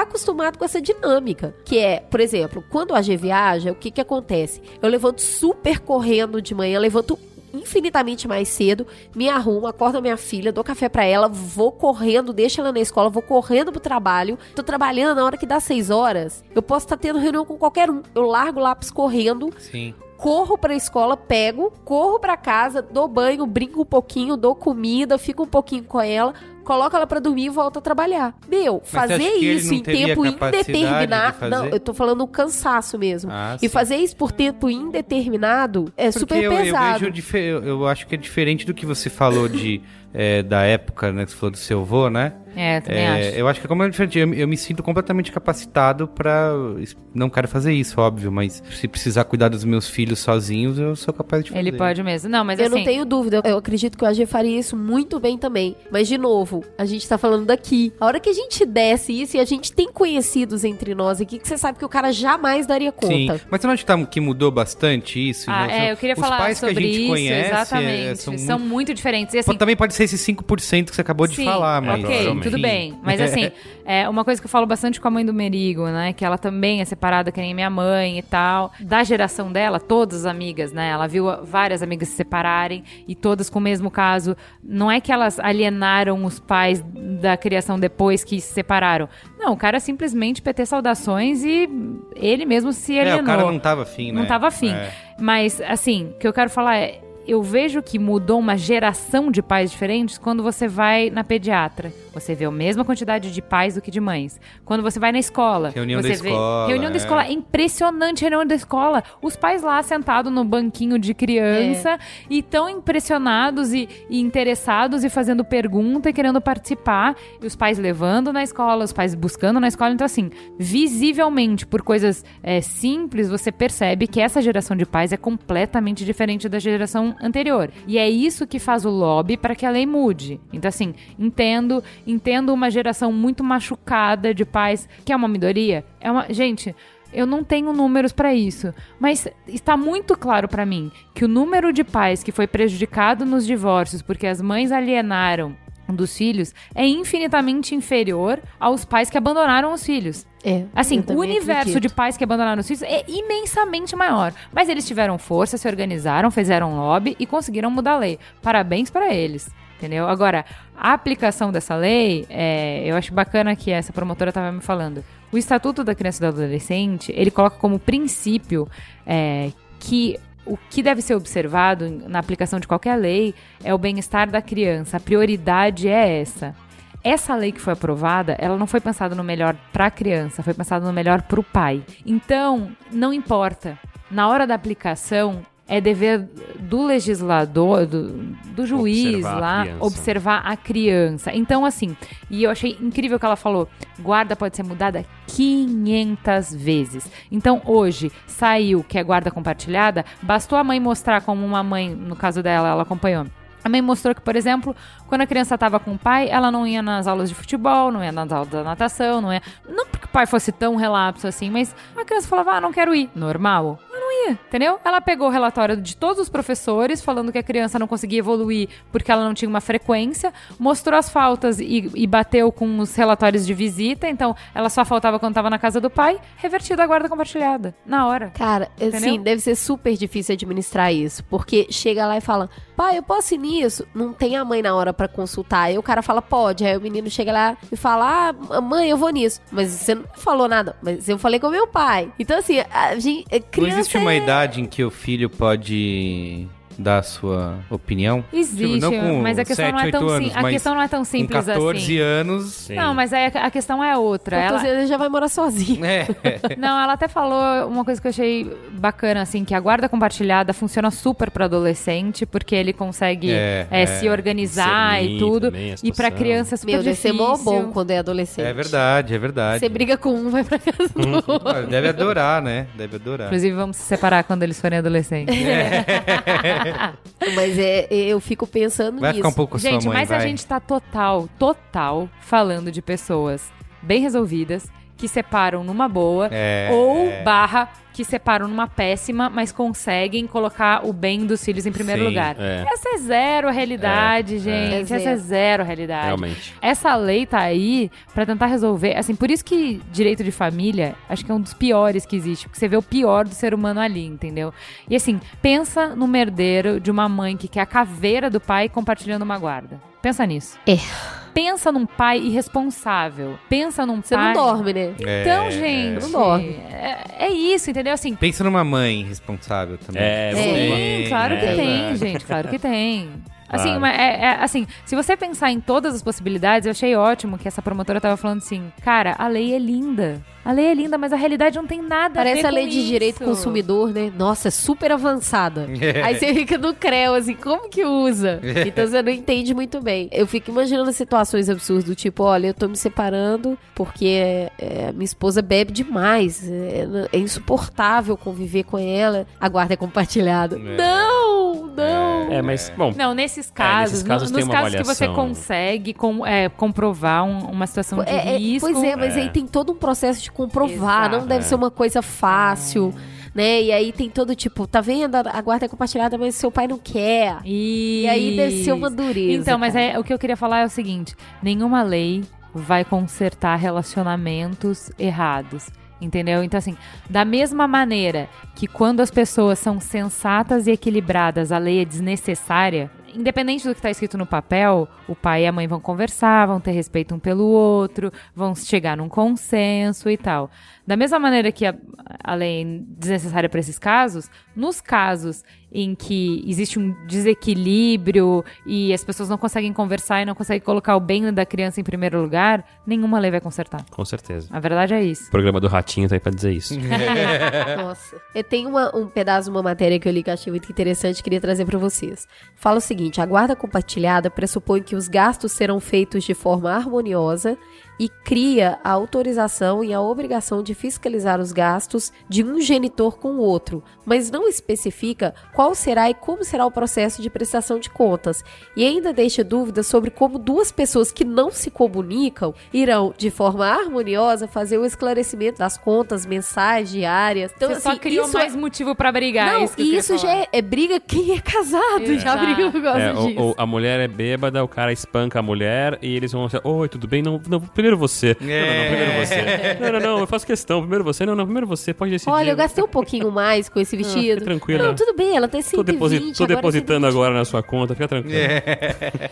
acostumado com essa dinâmica. Que é, por exemplo, quando a G viaja, o que que acontece? Eu levanto super correndo de manhã, levanto infinitamente mais cedo, me arrumo, acordo a minha filha, dou café pra ela, vou correndo, deixo ela na escola, vou correndo pro trabalho. Tô trabalhando na hora que dá seis horas. Eu posso estar tendo reunião com qualquer um. Eu largo o lápis correndo, Sim. corro pra escola, pego, corro pra casa, dou banho, brinco um pouquinho, dou comida, fico um pouquinho com ela, coloca ela pra dormir e volta a trabalhar. Meu, você fazer isso em tempo indeterminado. Não, eu tô falando cansaço mesmo. Ah, e sim. fazer isso por tempo indeterminado é Porque super eu, eu pesado. vejo dife- eu, eu acho que é diferente do que você falou de é, da época, né? Que você falou do seu avô, né? É, eu também É, acho. eu acho que é como é diferente. Eu, eu me sinto completamente capacitado pra. Não quero fazer isso, óbvio, mas se precisar cuidar dos meus filhos sozinhos, eu sou capaz de fazer. Ele pode mesmo. Não, mas eu assim... não tenho dúvida. Eu acredito que o AG faria isso muito bem também. Mas, de novo, a gente tá falando daqui. A hora que a gente desce isso, e a gente tem conhecidos entre nós aqui, que você sabe que o cara jamais daria conta. Sim, mas você não acha que tá- que mudou bastante isso? Ah, Né? é, eu queria Os falar pais sobre que a gente isso, conhece, é, exatamente. são são, muito- muito... diferentes. E assim, Também pode ser esses 5% que você acabou de Sim, falar, mas. Ok, tudo bem. Mas assim, é uma coisa que eu falo bastante com a mãe do Merigo, né? Que ela também é separada que nem minha mãe e tal. Da geração dela, todas as amigas, né? Ela viu várias amigas se separarem e todas com o mesmo caso. Não é que elas alienaram os pais da criação depois que se separaram. Não, o cara simplesmente PT saudações e ele mesmo se É, alienou. o cara não tava afim, né? Não tava afim. É. Mas, assim, o que eu quero falar é. Eu vejo que mudou uma geração de pais diferentes quando você vai na pediatra. Você vê a mesma quantidade de pais do que de mães. Quando você vai na escola. Reunião você da vê... escola, Reunião da é. escola. É impressionante a reunião da escola. Os pais lá sentados no banquinho de criança e tão impressionados e, e interessados e fazendo pergunta e querendo participar. E os pais levando na escola, os pais buscando na escola. Então, assim, visivelmente, por coisas é, simples, você percebe que essa geração de pais é completamente diferente da geração anterior. E é isso que faz o lobby para que a lei mude. Então, assim, entendo, entendo uma geração muito machucada de pais, que é uma minoria. É uma. Gente. Eu não tenho números para isso, mas está muito claro para mim que o número de pais que foi prejudicado nos divórcios porque as mães alienaram dos filhos é infinitamente inferior aos pais que abandonaram os filhos. É, Assim, o universo acredito. de pais que abandonaram os filhos é imensamente maior. Mas eles tiveram força, se organizaram, fizeram lobby e conseguiram mudar a lei. Parabéns para eles. Entendeu? Agora, a aplicação dessa lei, é, eu acho bacana que essa promotora estava me falando. O Estatuto da Criança e do Adolescente, ele coloca como princípio é, que o que deve ser observado na aplicação de qualquer lei é o bem-estar da criança. A prioridade é essa. Essa lei que foi aprovada, ela não foi pensada no melhor para a criança, foi pensada no melhor para o pai. Então, não importa. Na hora da aplicação, é dever do legislador, do, do juiz Observar a lá, criança. observar a criança. Então, assim, e eu achei incrível que ela falou: guarda pode ser mudada 500 vezes. Então, hoje, saiu que é guarda compartilhada, bastou a mãe mostrar como uma mãe, no caso dela, ela acompanhou. A mãe mostrou que, por exemplo, quando a criança estava com o pai, ela não ia nas aulas de futebol, não ia nas aulas da natação, não ia. Não porque o pai fosse tão relapso assim, mas a criança falava, ah, não quero ir. Normal. Não ia, entendeu? Ela pegou o relatório de todos os professores, falando que a criança não conseguia evoluir porque ela não tinha uma frequência, mostrou as faltas e, e bateu com os relatórios de visita, então ela só faltava quando estava na casa do pai, revertida a guarda compartilhada, na hora. Cara, assim, Entendeu? deve ser super difícil administrar isso. Porque chega lá e fala, pai, eu posso ir nisso? Não tem a mãe na hora pra consultar. Aí o cara fala, pode. Aí o menino chega lá e fala, ah, mãe, eu vou nisso. Mas você não falou nada. Mas eu falei com o meu pai. Então, assim, a gente, Não criança existe uma é- idade em que o filho pode dar a sua opinião? Existe, Tipo, não com mas a questão não é 7, tão 8 sim- anos, a questão não é tão Com simples 14 assim. anos. Sim. Não, mas aí a, questão é outra. Ela, 14 anos ele já vai morar sozinho. É. não, ela até falou uma coisa que eu achei bacana, assim, que a guarda compartilhada funciona super para adolescente, porque ele consegue É, é, é. se organizar e tudo. também a E pra situação. criança é super Meu, deve ser difícil. mó bom quando é adolescente. É verdade, é verdade. Você briga com um, vai pra casa do outro. Ah, Deve adorar, né? Deve adorar. Inclusive, vamos se separar quando eles forem adolescentes. Mas é, eu fico pensando Vai nisso. ficar um pouco Gente, sua mãe, mas a vai. gente tá total, total falando de pessoas bem resolvidas que separam numa boa É, ou é. barra que separam numa péssima, mas conseguem colocar o bem dos filhos em primeiro Sim, lugar. é. Essa é zero a realidade, É, gente. é. Essa é zero a realidade. Realmente. Essa lei tá aí pra tentar resolver. Assim, por isso que direito de família, acho que é um dos piores que existe. Porque você vê o pior do ser humano ali, entendeu? E assim, pensa no merdeiro de uma mãe que quer a caveira do pai compartilhando uma guarda. Pensa nisso. É. Pensa num pai irresponsável. Pensa num Você pai. não dorme, né? Então, É, gente. Não dorme. É, é isso, entendeu? Assim, Pensa numa mãe responsável também. É, Sim, Sim, claro que é tem, verdade. gente, claro que tem. Assim, Claro. mas é, é- assim, se você pensar em todas as possibilidades, eu achei ótimo que essa promotora tava falando assim, cara, a lei é linda. A lei é linda, mas a realidade não tem nada a ver Parece a com lei de direito isso. consumidor, né? Nossa, é super avançada. Aí você fica no creu, assim, como que usa? Então você não entende muito bem. Eu fico imaginando situações absurdas, do tipo, olha, eu tô me separando porque é, minha esposa bebe demais. É, é insuportável conviver com ela. A guarda é compartilhada. Não, não. É, mas, bom, Não, nesses casos, nesses casos no- nos casos que você consegue com- é, comprovar um- uma situação de É, é, risco. pois é, mas É. aí tem todo um processo de comprovar, Exato. não deve É. ser uma coisa fácil, né? E aí tem todo tipo, tá vendo? A guarda é compartilhada, mas seu pai não quer. E aí deve ser uma dureza. Então, mas é, o que eu queria falar é o seguinte: nenhuma lei vai consertar relacionamentos errados. Entendeu? Então, assim, da mesma maneira que quando as pessoas são sensatas e equilibradas, a lei é desnecessária, independente do que está escrito no papel, o pai e a mãe vão conversar, vão ter respeito um pelo outro, vão chegar num consenso e tal. Da mesma maneira que a, a lei é desnecessária para esses casos, nos casos em que existe um desequilíbrio e as pessoas não conseguem conversar e não conseguem colocar o bem da criança em primeiro lugar, nenhuma lei vai consertar. com certeza. A verdade é isso. O programa do Ratinho tá aí pra dizer isso. Nossa. Eu tenho uma- um pedaço de uma matéria que eu li que eu achei muito interessante e queria trazer pra vocês. Fala o seguinte: a guarda compartilhada pressupõe que os gastos serão feitos de forma harmoniosa e cria a autorização e a obrigação de fiscalizar os gastos de um genitor com o outro, mas não especifica qual será e como será o processo de prestação de contas. E ainda deixa dúvidas sobre como duas pessoas que não se comunicam irão, de forma harmoniosa, fazer o esclarecimento das contas mensais, diárias. Então, Você só assim, criou isso mais motivo pra brigar. não, isso que eu queria isso já é, é briga quem é casado, já Exato. briga por causa É, disso. ou, ou a mulher é bêbada, o cara espanca a mulher e eles vão dizer, oi, tudo bem? Não, não, primeiro você. Não, não, não, primeiro você. Não, não, não, eu faço questão. Primeiro você. Não, não, primeiro você. Pode decidir. Olha, eu gastei um pouquinho mais com esse vestido. fica tranquila. Não, tudo bem, ela tem Tô, 120, deposi- tô agora depositando 120. agora na sua conta, fica tranquilo.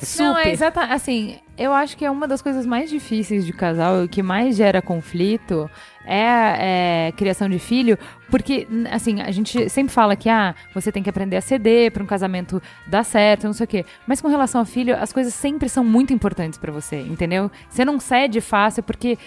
Super. Não, é exatamente. Assim, eu acho que é uma das coisas mais difíceis de casal e o que mais gera conflito é, é criação de filho, porque, assim, a gente sempre fala que, ah, você tem que aprender a ceder para um casamento dar certo, não sei o quê. Mas com relação ao filho, as coisas sempre são muito importantes para você, entendeu? Você não cede fácil porque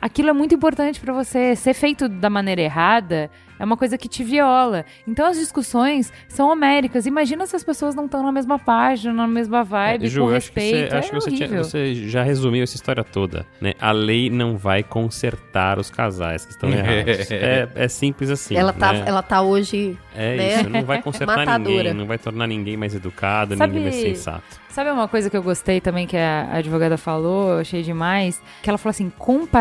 aquilo é muito importante para você. Ser feito da maneira errada é uma coisa que te viola. Então as discussões são homéricas. Imagina se as pessoas não estão na mesma página, na mesma vibe, É, Ju, com eu acho que, respeito. você, acho é que você, tinha- horrível. você já resumiu essa história toda, né? A lei não vai consertar os casais que estão errados. é, é simples assim. Ela tá, né? ela tá hoje. É né? isso, não vai consertar ninguém, não vai tornar ninguém mais educado, Sabe- ninguém mais sensato. Sabe uma coisa que eu gostei também que a advogada falou, eu achei demais? Que ela falou assim: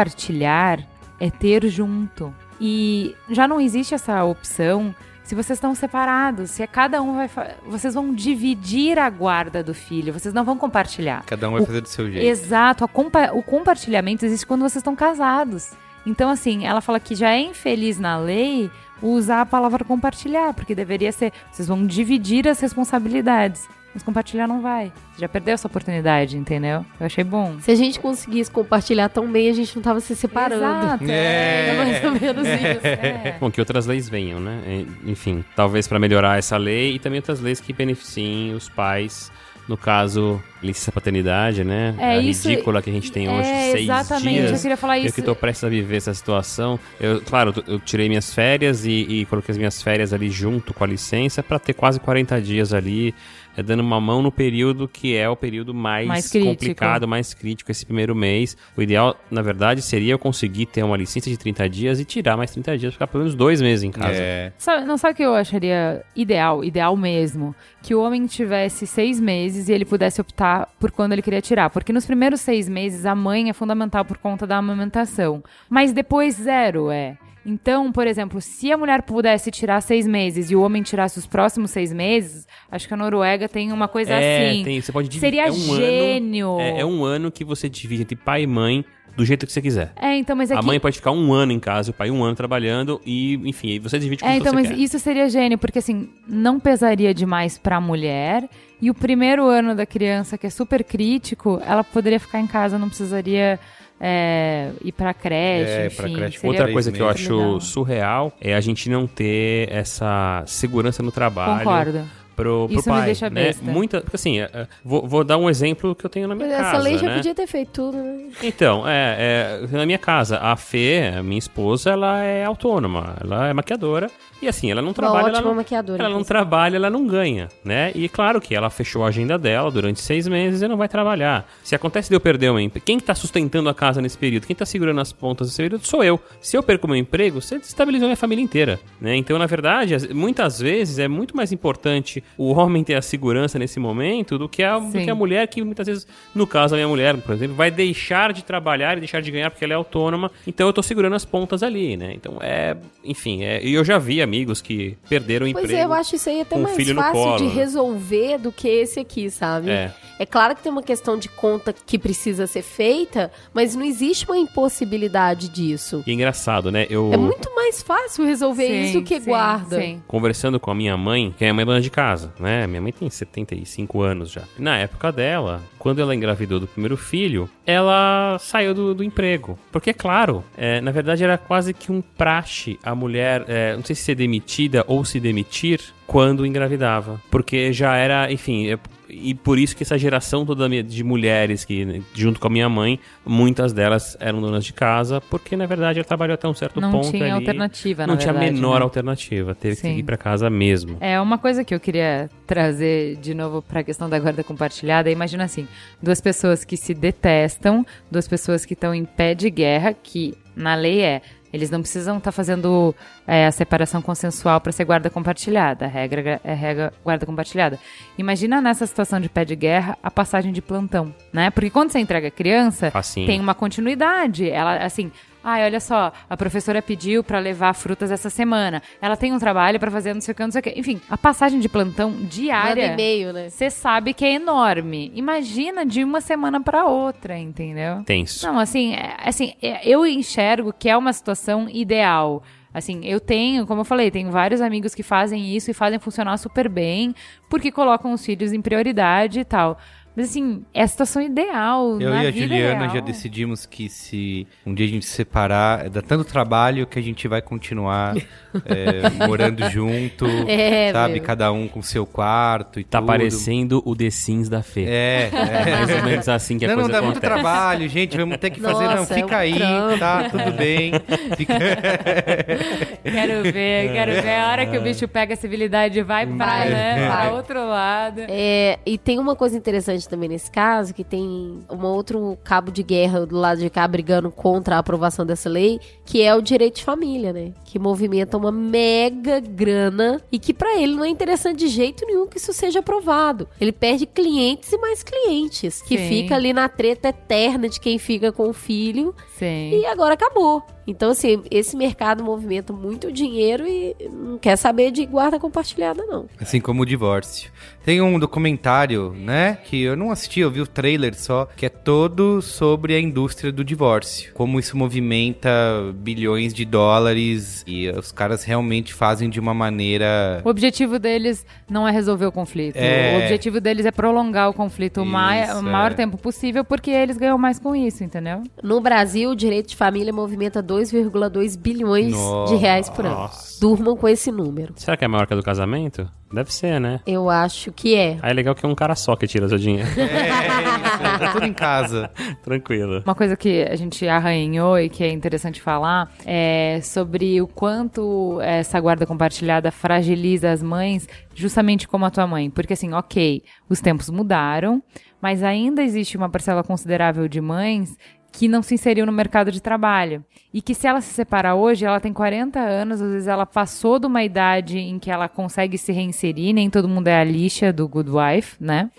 compartilhar é ter junto. E já não existe essa opção se vocês estão separados, se é cada um vai. Vocês vão dividir a guarda do filho, vocês não vão compartilhar. Cada um vai O- fazer do seu jeito. Exato, compa- o compartilhamento existe quando vocês estão casados. Então, assim, ela fala que já é infeliz na lei usar a palavra compartilhar, porque deveria ser. Vocês vão dividir as responsabilidades. Mas compartilhar não vai. Você já perdeu essa oportunidade, entendeu? Eu achei bom. Se a gente conseguisse compartilhar tão bem, a gente não tava se separando. Exato, É é. mais ou menos isso. É. Bom, que outras leis venham, né? Enfim, talvez para melhorar essa lei e também outras leis que beneficiem os pais. No caso, licença paternidade, né? É, a isso- ridícula que a gente tem hoje, É, seis exatamente. dias. Eu queria falar Eu isso. que tô prestes a viver essa situação. Eu, claro, eu eu tirei minhas férias e, e coloquei as minhas férias ali junto com a licença para ter quase 40 dias ali, é, dando uma mão no período que é o período mais, Mais complicado, mais crítico, esse primeiro mês. O ideal, na verdade, seria eu conseguir ter uma licença de 30 dias e tirar mais 30 dias, ficar pelo menos dois meses em casa. É. Sabe- não sabe o que eu acharia ideal, ideal mesmo? Que o homem tivesse seis meses e ele pudesse optar por quando ele queria tirar. Porque nos primeiros seis meses a mãe é fundamental por conta da amamentação. Mas depois zero é. Então, por exemplo, se a mulher pudesse tirar seis meses e o homem tirasse os próximos seis meses, acho que a Noruega tem uma coisa É, assim. tem, você pode dividir. Seria é um gênio. Ano, é, é um ano que você divide entre pai e mãe do jeito que você quiser. É, então, mas é a que... mãe pode ficar um ano em casa, o pai um ano trabalhando e, enfim, aí você divide como É, então, mas quer. isso seria gênio, porque assim, não pesaria demais pra mulher. E o primeiro ano da criança, que é super crítico, ela poderia ficar em casa, não precisaria é, ir pra creche, É, enfim. pra creche. Outra coisa que eu acho Legal. surreal é a gente não ter essa segurança no trabalho. Concordo. Pro, pro Isso me pai. deixa né? Muita, porque assim, é, é, vou, vou dar um exemplo que eu tenho na minha Mas casa. essa lei já né? podia ter feito tudo, né? Então, é, é, na minha casa, a Fê, a minha esposa, ela é autônoma, ela é maquiadora. E assim, ela não trabalha. ótima ela não, maquiadora, Ela não trabalha, ela não ganha, né? E claro que ela fechou a agenda dela durante seis meses e não vai trabalhar. Se acontece de eu perder um emprego, quem que tá sustentando a casa nesse período? Quem tá segurando as pontas nesse período sou eu. Se eu perco meu emprego, você desestabilizou minha família inteira, né? Então, na verdade, as- muitas vezes é muito mais importante o homem ter a segurança nesse momento do que a, do que a mulher que muitas vezes, no caso da minha mulher, por exemplo, vai deixar de trabalhar e deixar de ganhar porque ela é autônoma. Então eu tô segurando as pontas ali, né? Então é, enfim, é, e eu já vi amigos que perderam o Pois emprego. é, eu acho isso aí até mais filho no fácil colo, de né? resolver do que esse aqui, sabe? É. É claro que tem uma questão de conta que precisa ser feita, mas não existe uma impossibilidade disso. E é engraçado, né? Eu É muito mais fácil resolver Sim, isso do que sim, guarda. sim. conversando com a minha mãe, que é mãe dona de casa, né? Minha mãe tem 75 anos já. Na época dela, quando ela engravidou do primeiro filho, ela saiu do, do emprego. Porque, claro, é, na verdade era quase que um praxe a mulher, é, não sei se ser demitida ou se demitir quando engravidava. Porque já era, enfim, é- e por isso que essa geração toda de mulheres que, junto com a minha mãe, muitas delas eram donas de casa, porque na verdade ela trabalhou até um certo Não ponto tinha ali. alternativa, Não na tinha a verdade, menor né? alternativa. Teve Sim. que ir pra casa mesmo. É uma coisa que eu queria trazer de novo para a questão da guarda compartilhada. Imagina assim, duas pessoas que se detestam, duas pessoas que estão em pé de guerra, que na lei é eles não precisam estar fazendo é, a separação consensual para ser guarda compartilhada. A regra é regra guarda compartilhada. Imagina nessa situação de pé de guerra a passagem de plantão, né? Porque quando você entrega a criança, Facinho. tem uma continuidade. Ela, assim, ai, olha só, a professora pediu pra levar frutas essa semana. Ela tem um trabalho pra fazer não sei o que, não sei o que. Enfim, a passagem de plantão diária, e-mail, né? você sabe que é enorme. Imagina de uma semana pra outra, entendeu? Tenso. Não, assim, é- assim, é- eu enxergo que é uma situação ideal. Assim, eu tenho, como eu falei, tenho vários amigos que fazem isso e fazem funcionar super bem, porque colocam os filhos em prioridade e tal. Mas assim, é a situação ideal. Eu na e a vida Juliana real. já decidimos que se um dia a gente se separar, dá tanto trabalho que a gente vai continuar é, morando junto, É, sabe? meu. Cada um com seu quarto e Tá tudo. parecendo o The Sims da Fê. É, é. Mais ou menos assim que a não, não, coisa dá muito acontece. trabalho, gente. Vamos ter que fazer. não, Nossa, é fica um aí, trampo. tá? Tudo bem. Fica... Quero ver, quero ver a hora que o bicho pega a civilidade e vai pra, Vai, né, vai. pra outro lado. É, e tem uma coisa interessante também nesse caso, que tem um outro cabo de guerra do lado de cá brigando contra a aprovação dessa lei, que é o direito de família, né? Que movimenta uma mega grana e que pra ele não é interessante de jeito nenhum que isso seja aprovado. Ele perde clientes e mais clientes, que Sim. fica ali na treta eterna de quem fica com o filho Sim. e agora acabou. Então, assim, esse mercado movimenta muito dinheiro e não quer saber de guarda compartilhada, não. Assim como o divórcio. Tem um documentário, né? Que eu não assisti, eu vi o trailer só, que é todo sobre a indústria do divórcio. Como isso movimenta bilhões de dólares e os caras realmente fazem de uma maneira. O objetivo deles não é resolver o conflito. É. O objetivo deles é prolongar o conflito Isso, o maior é. tempo possível, porque eles ganham mais com isso, entendeu? No Brasil, o direito de família movimenta 2,2 bilhões Nossa. de reais por ano. Durmam com esse número. Será que é maior que a do casamento? Deve ser, né? Eu acho que é. Aí é legal que é um cara só que tira seu dinheiro. É, tá tudo em casa. Tranquilo. Uma coisa que a gente arranhou e que é interessante falar é sobre o quanto essa guarda compartilhada fragiliza as mães, justamente como a tua mãe. Porque assim, ok, os tempos mudaram, mas ainda existe uma parcela considerável de mães que não se inseriu no mercado de trabalho. E que se ela se separar hoje, ela tem 40 anos, às vezes ela passou de uma idade em que ela consegue se reinserir, nem todo mundo é a lixa do Good Wife, né?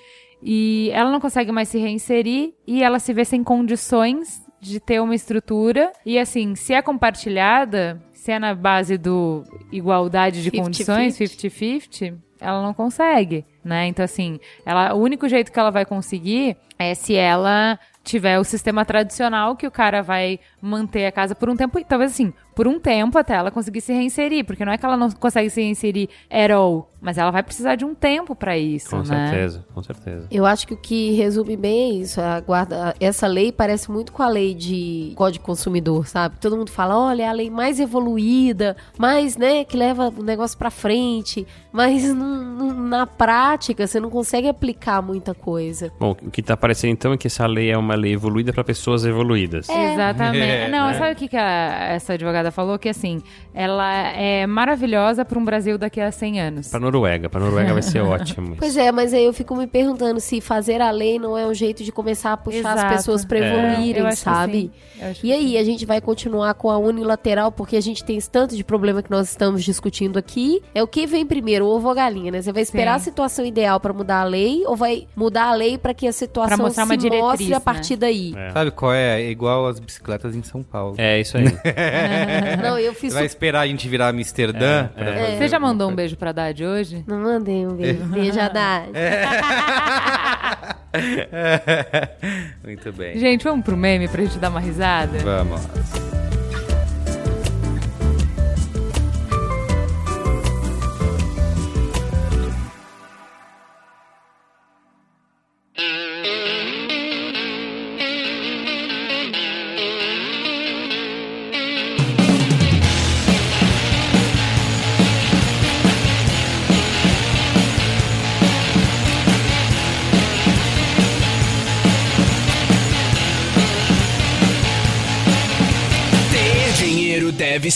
E ela não consegue mais se reinserir e ela se vê sem condições de ter uma estrutura. E assim, se é compartilhada, se é na base do igualdade de 50-50. condições, 50-50, ela não consegue, né? Então, assim, ela, o único jeito que ela vai conseguir é se ela tiver o sistema tradicional que o cara vai manter a casa por um tempo, e talvez assim, por um tempo até ela conseguir se reinserir, porque não é que ela não consegue se reinserir at all, mas ela vai precisar de um tempo pra isso, Com né? certeza, com certeza. Eu acho que o que resume bem é isso. A guarda, essa lei parece muito com a lei de Código Consumidor, sabe? Todo mundo fala, olha, é a lei mais evoluída, mais, né, que leva o negócio pra frente. Mas não- não- na prática, você não consegue aplicar muita coisa. Bom, o que tá parecendo então é que essa lei é uma lei evoluída para pessoas evoluídas. Exatamente. É, não, né? sabe o que, que a- essa advogada falou? Que assim, ela é maravilhosa para um Brasil daqui a 100 anos. Pra Noruega, pra Noruega vai ser ótimo. Pois é, mas aí eu fico me perguntando se fazer a lei não é um jeito de começar a puxar Exato. as pessoas pra É. evoluírem, que sabe? E aí, a gente vai continuar com a unilateral, porque a gente tem esse tanto de problema que nós estamos discutindo aqui. É o que vem primeiro, o ovo ou a galinha, né? Você vai esperar Sim. a situação ideal pra mudar a lei ou vai mudar a lei pra que a situação se uma diretriz, mostre a né? partir daí? É. Sabe qual é? É igual as bicicletas em São Paulo. É isso aí. Não, eu fiz Você vai esperar a gente virar Amsterdã? É, é. fazer Você já mandou um beijo pra Dade hoje? Não mandei um beijo. Beijo, Haddad. Muito bem. Gente, vamos pro meme pra gente dar uma risada? Vamos.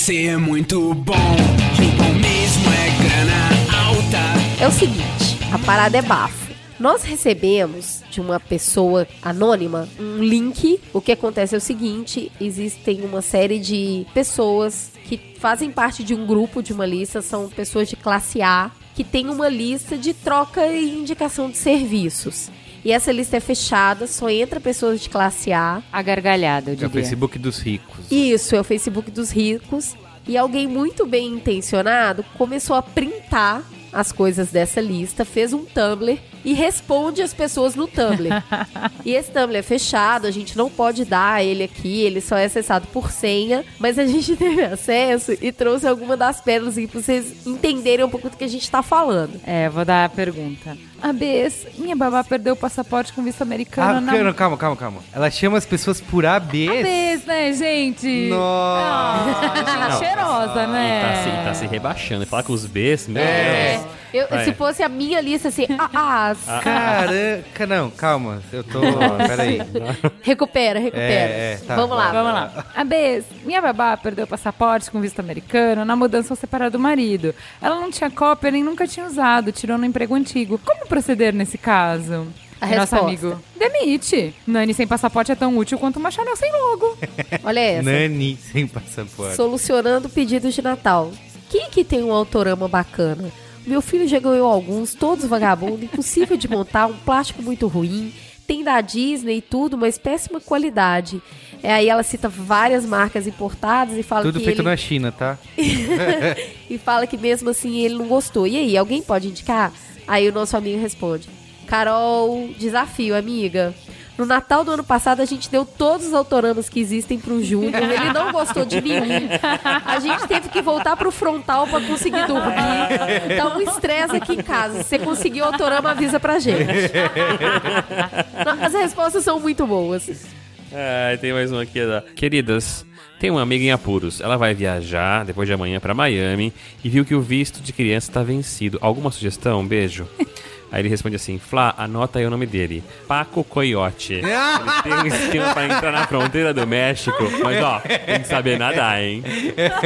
Ser muito bom. O mesmo é grana alta. É o seguinte, a parada é bafo. Nós recebemos de uma pessoa anônima um link. O que acontece é o seguinte: existem uma série de pessoas que fazem parte de um grupo, de uma lista, são pessoas de classe A, que tem uma lista de troca e indicação de serviços. E essa lista é fechada, só entra pessoas de classe A. A gargalhada, eu É o diria. Facebook dos ricos. Isso, é o Facebook dos ricos. E alguém muito bem intencionado começou a printar as coisas dessa lista, fez um Tumblr e responde as pessoas no Tumblr. e esse Tumblr é fechado, a gente não pode dar ele aqui, ele só é acessado por senha, mas a gente teve acesso e trouxe alguma das pérolas aí pra vocês entenderem um pouco do que a gente tá falando. É, vou dar a pergunta. A Bess, minha babá perdeu o passaporte com visto americano Ah, na... calma, calma, calma. Ela chama as pessoas por AB. A Bess, né, gente? Nossa. Ah, Não. cheirosa, né? E tá se, tá se rebaixando. Falar com os Bs, meu É. Deus. Eu, Vai. se fosse a minha lista assim, ah, ah, Caraca, não, calma. Eu tô. Peraí. recupera, recupera. É, é, tá, Vamos lá. Vamos lá. A Bess, minha babá perdeu o passaporte com visto americano na mudança ao separar do marido. Ela não tinha cópia nem nunca tinha usado, tirou no emprego antigo. Como proceder nesse caso? A nosso resposta. amigo, demite. Nani sem passaporte é tão útil quanto uma Chanel sem logo. Olha essa. Nani sem passaporte. Solucionando pedidos de Natal. Quem que tem um autorama bacana? Meu filho já ganhou alguns, todos vagabundo, impossível de montar, um plástico muito ruim. Tem da Disney e tudo, mas péssima qualidade. É, aí ela cita várias marcas importadas e fala Tudo que feito ele... na China, tá? e fala que mesmo assim ele não gostou. E aí, alguém pode indicar? Aí o nosso amigo responde: Carol, desafio, amiga. No Natal do ano passado, a gente deu todos os autoramas que existem pro Júnior. Ele não gostou de nenhum. A gente teve que voltar pro frontal pra conseguir dormir. Tá um estresse aqui em casa. Se você conseguir o autorama, avisa pra gente. As respostas são muito boas. Tem mais uma aqui. Da... Queridas, tem uma amiga em apuros. Ela vai viajar depois de amanhã pra Miami e viu que o visto de criança está vencido. Alguma sugestão? Um beijo. Aí ele responde assim: Flá, anota aí o nome dele. Paco Coyote. Ele tem um esquema pra entrar na fronteira do México. Mas ó, tem que saber nadar, hein?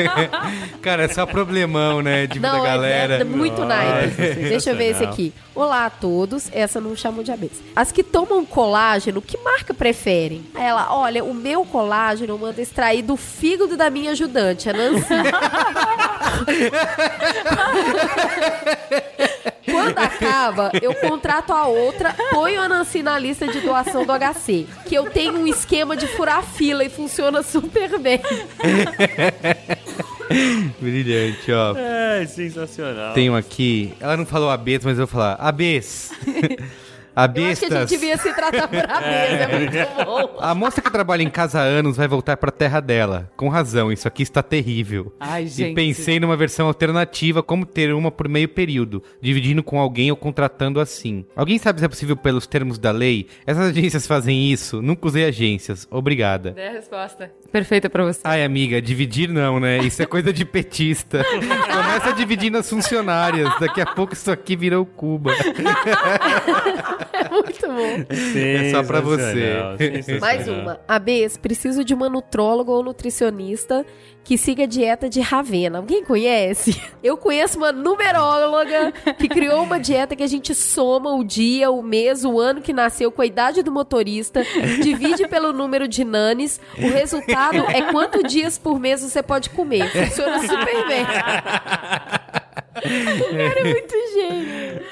Cara, é só problemão, né? De Não, da é- galera. é, muito naipe. Deixa eu ver esse aqui. Olá a todos. Essa não chamou de abelha. As que tomam colágeno, que marca preferem? Aí Ela, olha, o meu colágeno eu mando extrair do fígado da minha ajudante, a Nancy. Quando acaba, eu contrato a outra, ponho a Nancy na lista de doação do HC. Que eu tenho um esquema de furar fila e funciona super bem. Brilhante, ó. É, sensacional. Um aqui. Ela não falou ABs, mas eu vou falar ABs. Eu acho que a Abestas. gente devia se tratar por abesta, é muito bom. A moça que trabalha em casa há anos vai voltar pra terra dela. Com razão, isso aqui está terrível. Ai, E gente. pensei numa versão alternativa, como ter uma por meio período, dividindo com alguém ou contratando assim. Alguém sabe se é possível pelos termos da lei? Essas agências fazem isso? Nunca usei agências. Obrigada. Dê a resposta. Perfeita pra você. Ai, amiga, dividir não, né? Isso é coisa de petista. Começa dividindo as funcionárias. Daqui a pouco isso aqui virou Cuba. É muito bom. É só pra você. Mais uma. Abes, preciso de uma nutróloga ou nutricionista que siga a dieta de Ravena. Alguém conhece? Eu conheço uma numeróloga que criou uma dieta que a gente soma o dia, o mês, o ano que nasceu com a idade do motorista, divide pelo número de nanes. O resultado é quantos dias por mês você pode comer. Funciona super bem. O cara é muito gênio.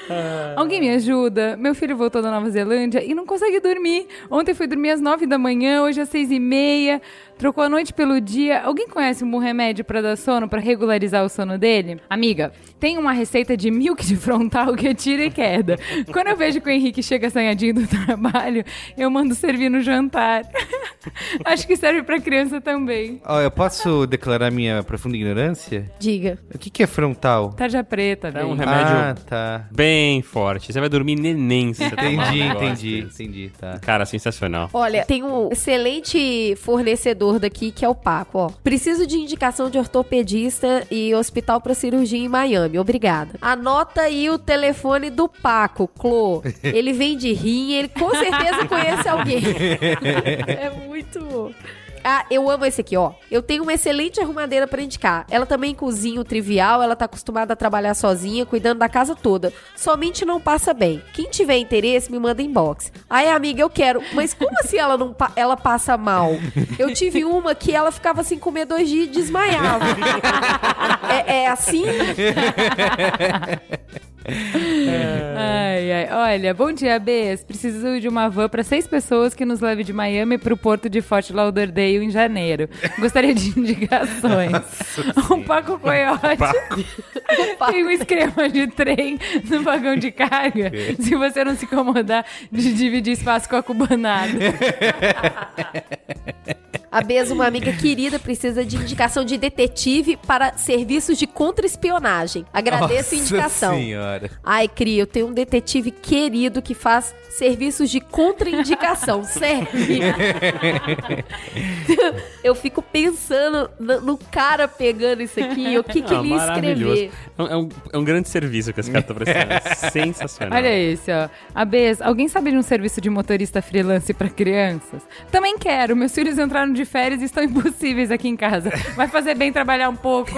Alguém me ajuda? Meu filho voltou da Nova Zelândia e não consegue dormir. Ontem foi dormir às nove da manhã, hoje às seis e meia. Trocou a noite pelo dia. Alguém conhece um bom remédio pra dar sono, pra regularizar o sono dele? Amiga, tem uma receita de milk de frontal que é tira e queda. Quando eu vejo que o Henrique chega assanhadinho do trabalho, eu mando servir no jantar. Acho que serve pra criança também. Ó, eu posso declarar minha profunda ignorância? Diga. O que, que é frontal? Tarja preta, É um bem. remédio Ah, tá. bem forte. Você vai dormir neném se você tomar um Entendi, entendi, entendi, tá. Cara, sensacional. Olha, tem um excelente fornecedor daqui que é o Paco, ó. Preciso de indicação de ortopedista e hospital pra cirurgia em Miami. Obrigada. Anota aí o telefone do Paco, Clô. Ele vende rim, ele com certeza conhece alguém. é muito bom. Ah, eu amo esse aqui, ó. Eu tenho uma excelente arrumadeira pra indicar. Ela também cozinha o trivial, ela tá acostumada a trabalhar sozinha, cuidando da casa toda. Somente não passa bem. Quem tiver interesse, me manda inbox. Ai, amiga, eu quero. Mas como assim ela não pa- ela passa mal? Eu tive uma que ela ficava assim comer dois dias e desmaiava. é, é assim? Ai, ai. Olha, bom dia, Bs. Preciso de uma van para seis pessoas que nos leve de Miami para o porto de Fort Lauderdale em janeiro. Gostaria de indicações. um Paco Coyote e um esquema de trem no vagão de carga. Se você não se incomodar de dividir espaço com a cubanada. A Beza, uma amiga querida, precisa de indicação de detetive para serviços de contra-espionagem. Agradeço a indicação. senhora. Ai, Cria, eu tenho um detetive querido que faz serviços de contraindicação. Serve. eu fico pensando no, no cara pegando isso aqui, o que, que Ah, ele ia escrever. É um, é um- é um grande serviço que esse cara tá prestando. É Sensacional. Olha esse, ó. A Bs, alguém sabe de um serviço de motorista freelance para crianças? Também quero. Meus filhos entraram de férias estão impossíveis aqui em casa. Vai fazer bem trabalhar um pouco.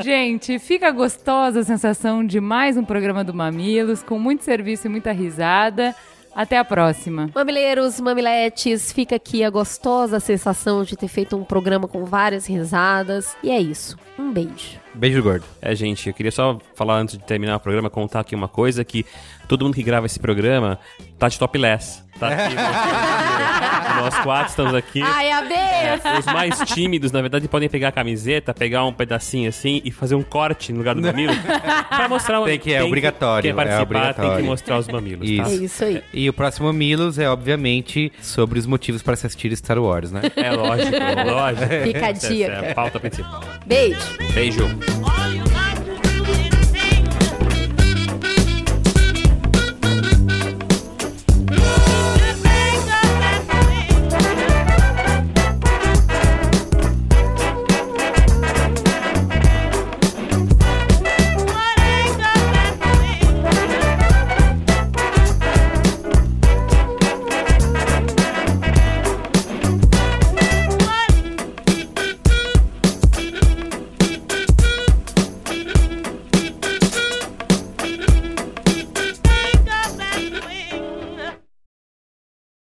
Gente, fica gostosa a sensação de mais um programa do Mamilos, com muito serviço e muita risada. Até a próxima. Mamileiros, mamiletes, fica aqui a gostosa sensação de ter feito um programa com várias risadas. E é isso. Um beijo. Beijo gordo. É, gente, eu queria só falar antes de terminar o programa, contar aqui uma coisa que todo mundo que grava esse programa tá de topless. Tá aqui. Nós quatro estamos aqui. Ai, a Beza! Os mais tímidos, na verdade, podem pegar a camiseta, pegar um pedacinho assim e fazer um corte no lugar do mamilo pra mostrar o Tem que- é obrigatório, Quem é participar tem obrigatório. que mostrar os mamilos, É tá? Isso. isso aí. E o próximo Milos é, obviamente, sobre os motivos para se assistir Star Wars, né? É lógico, lógico. Fica a dica. É a pauta principal. Beijo. Beijo. Oh!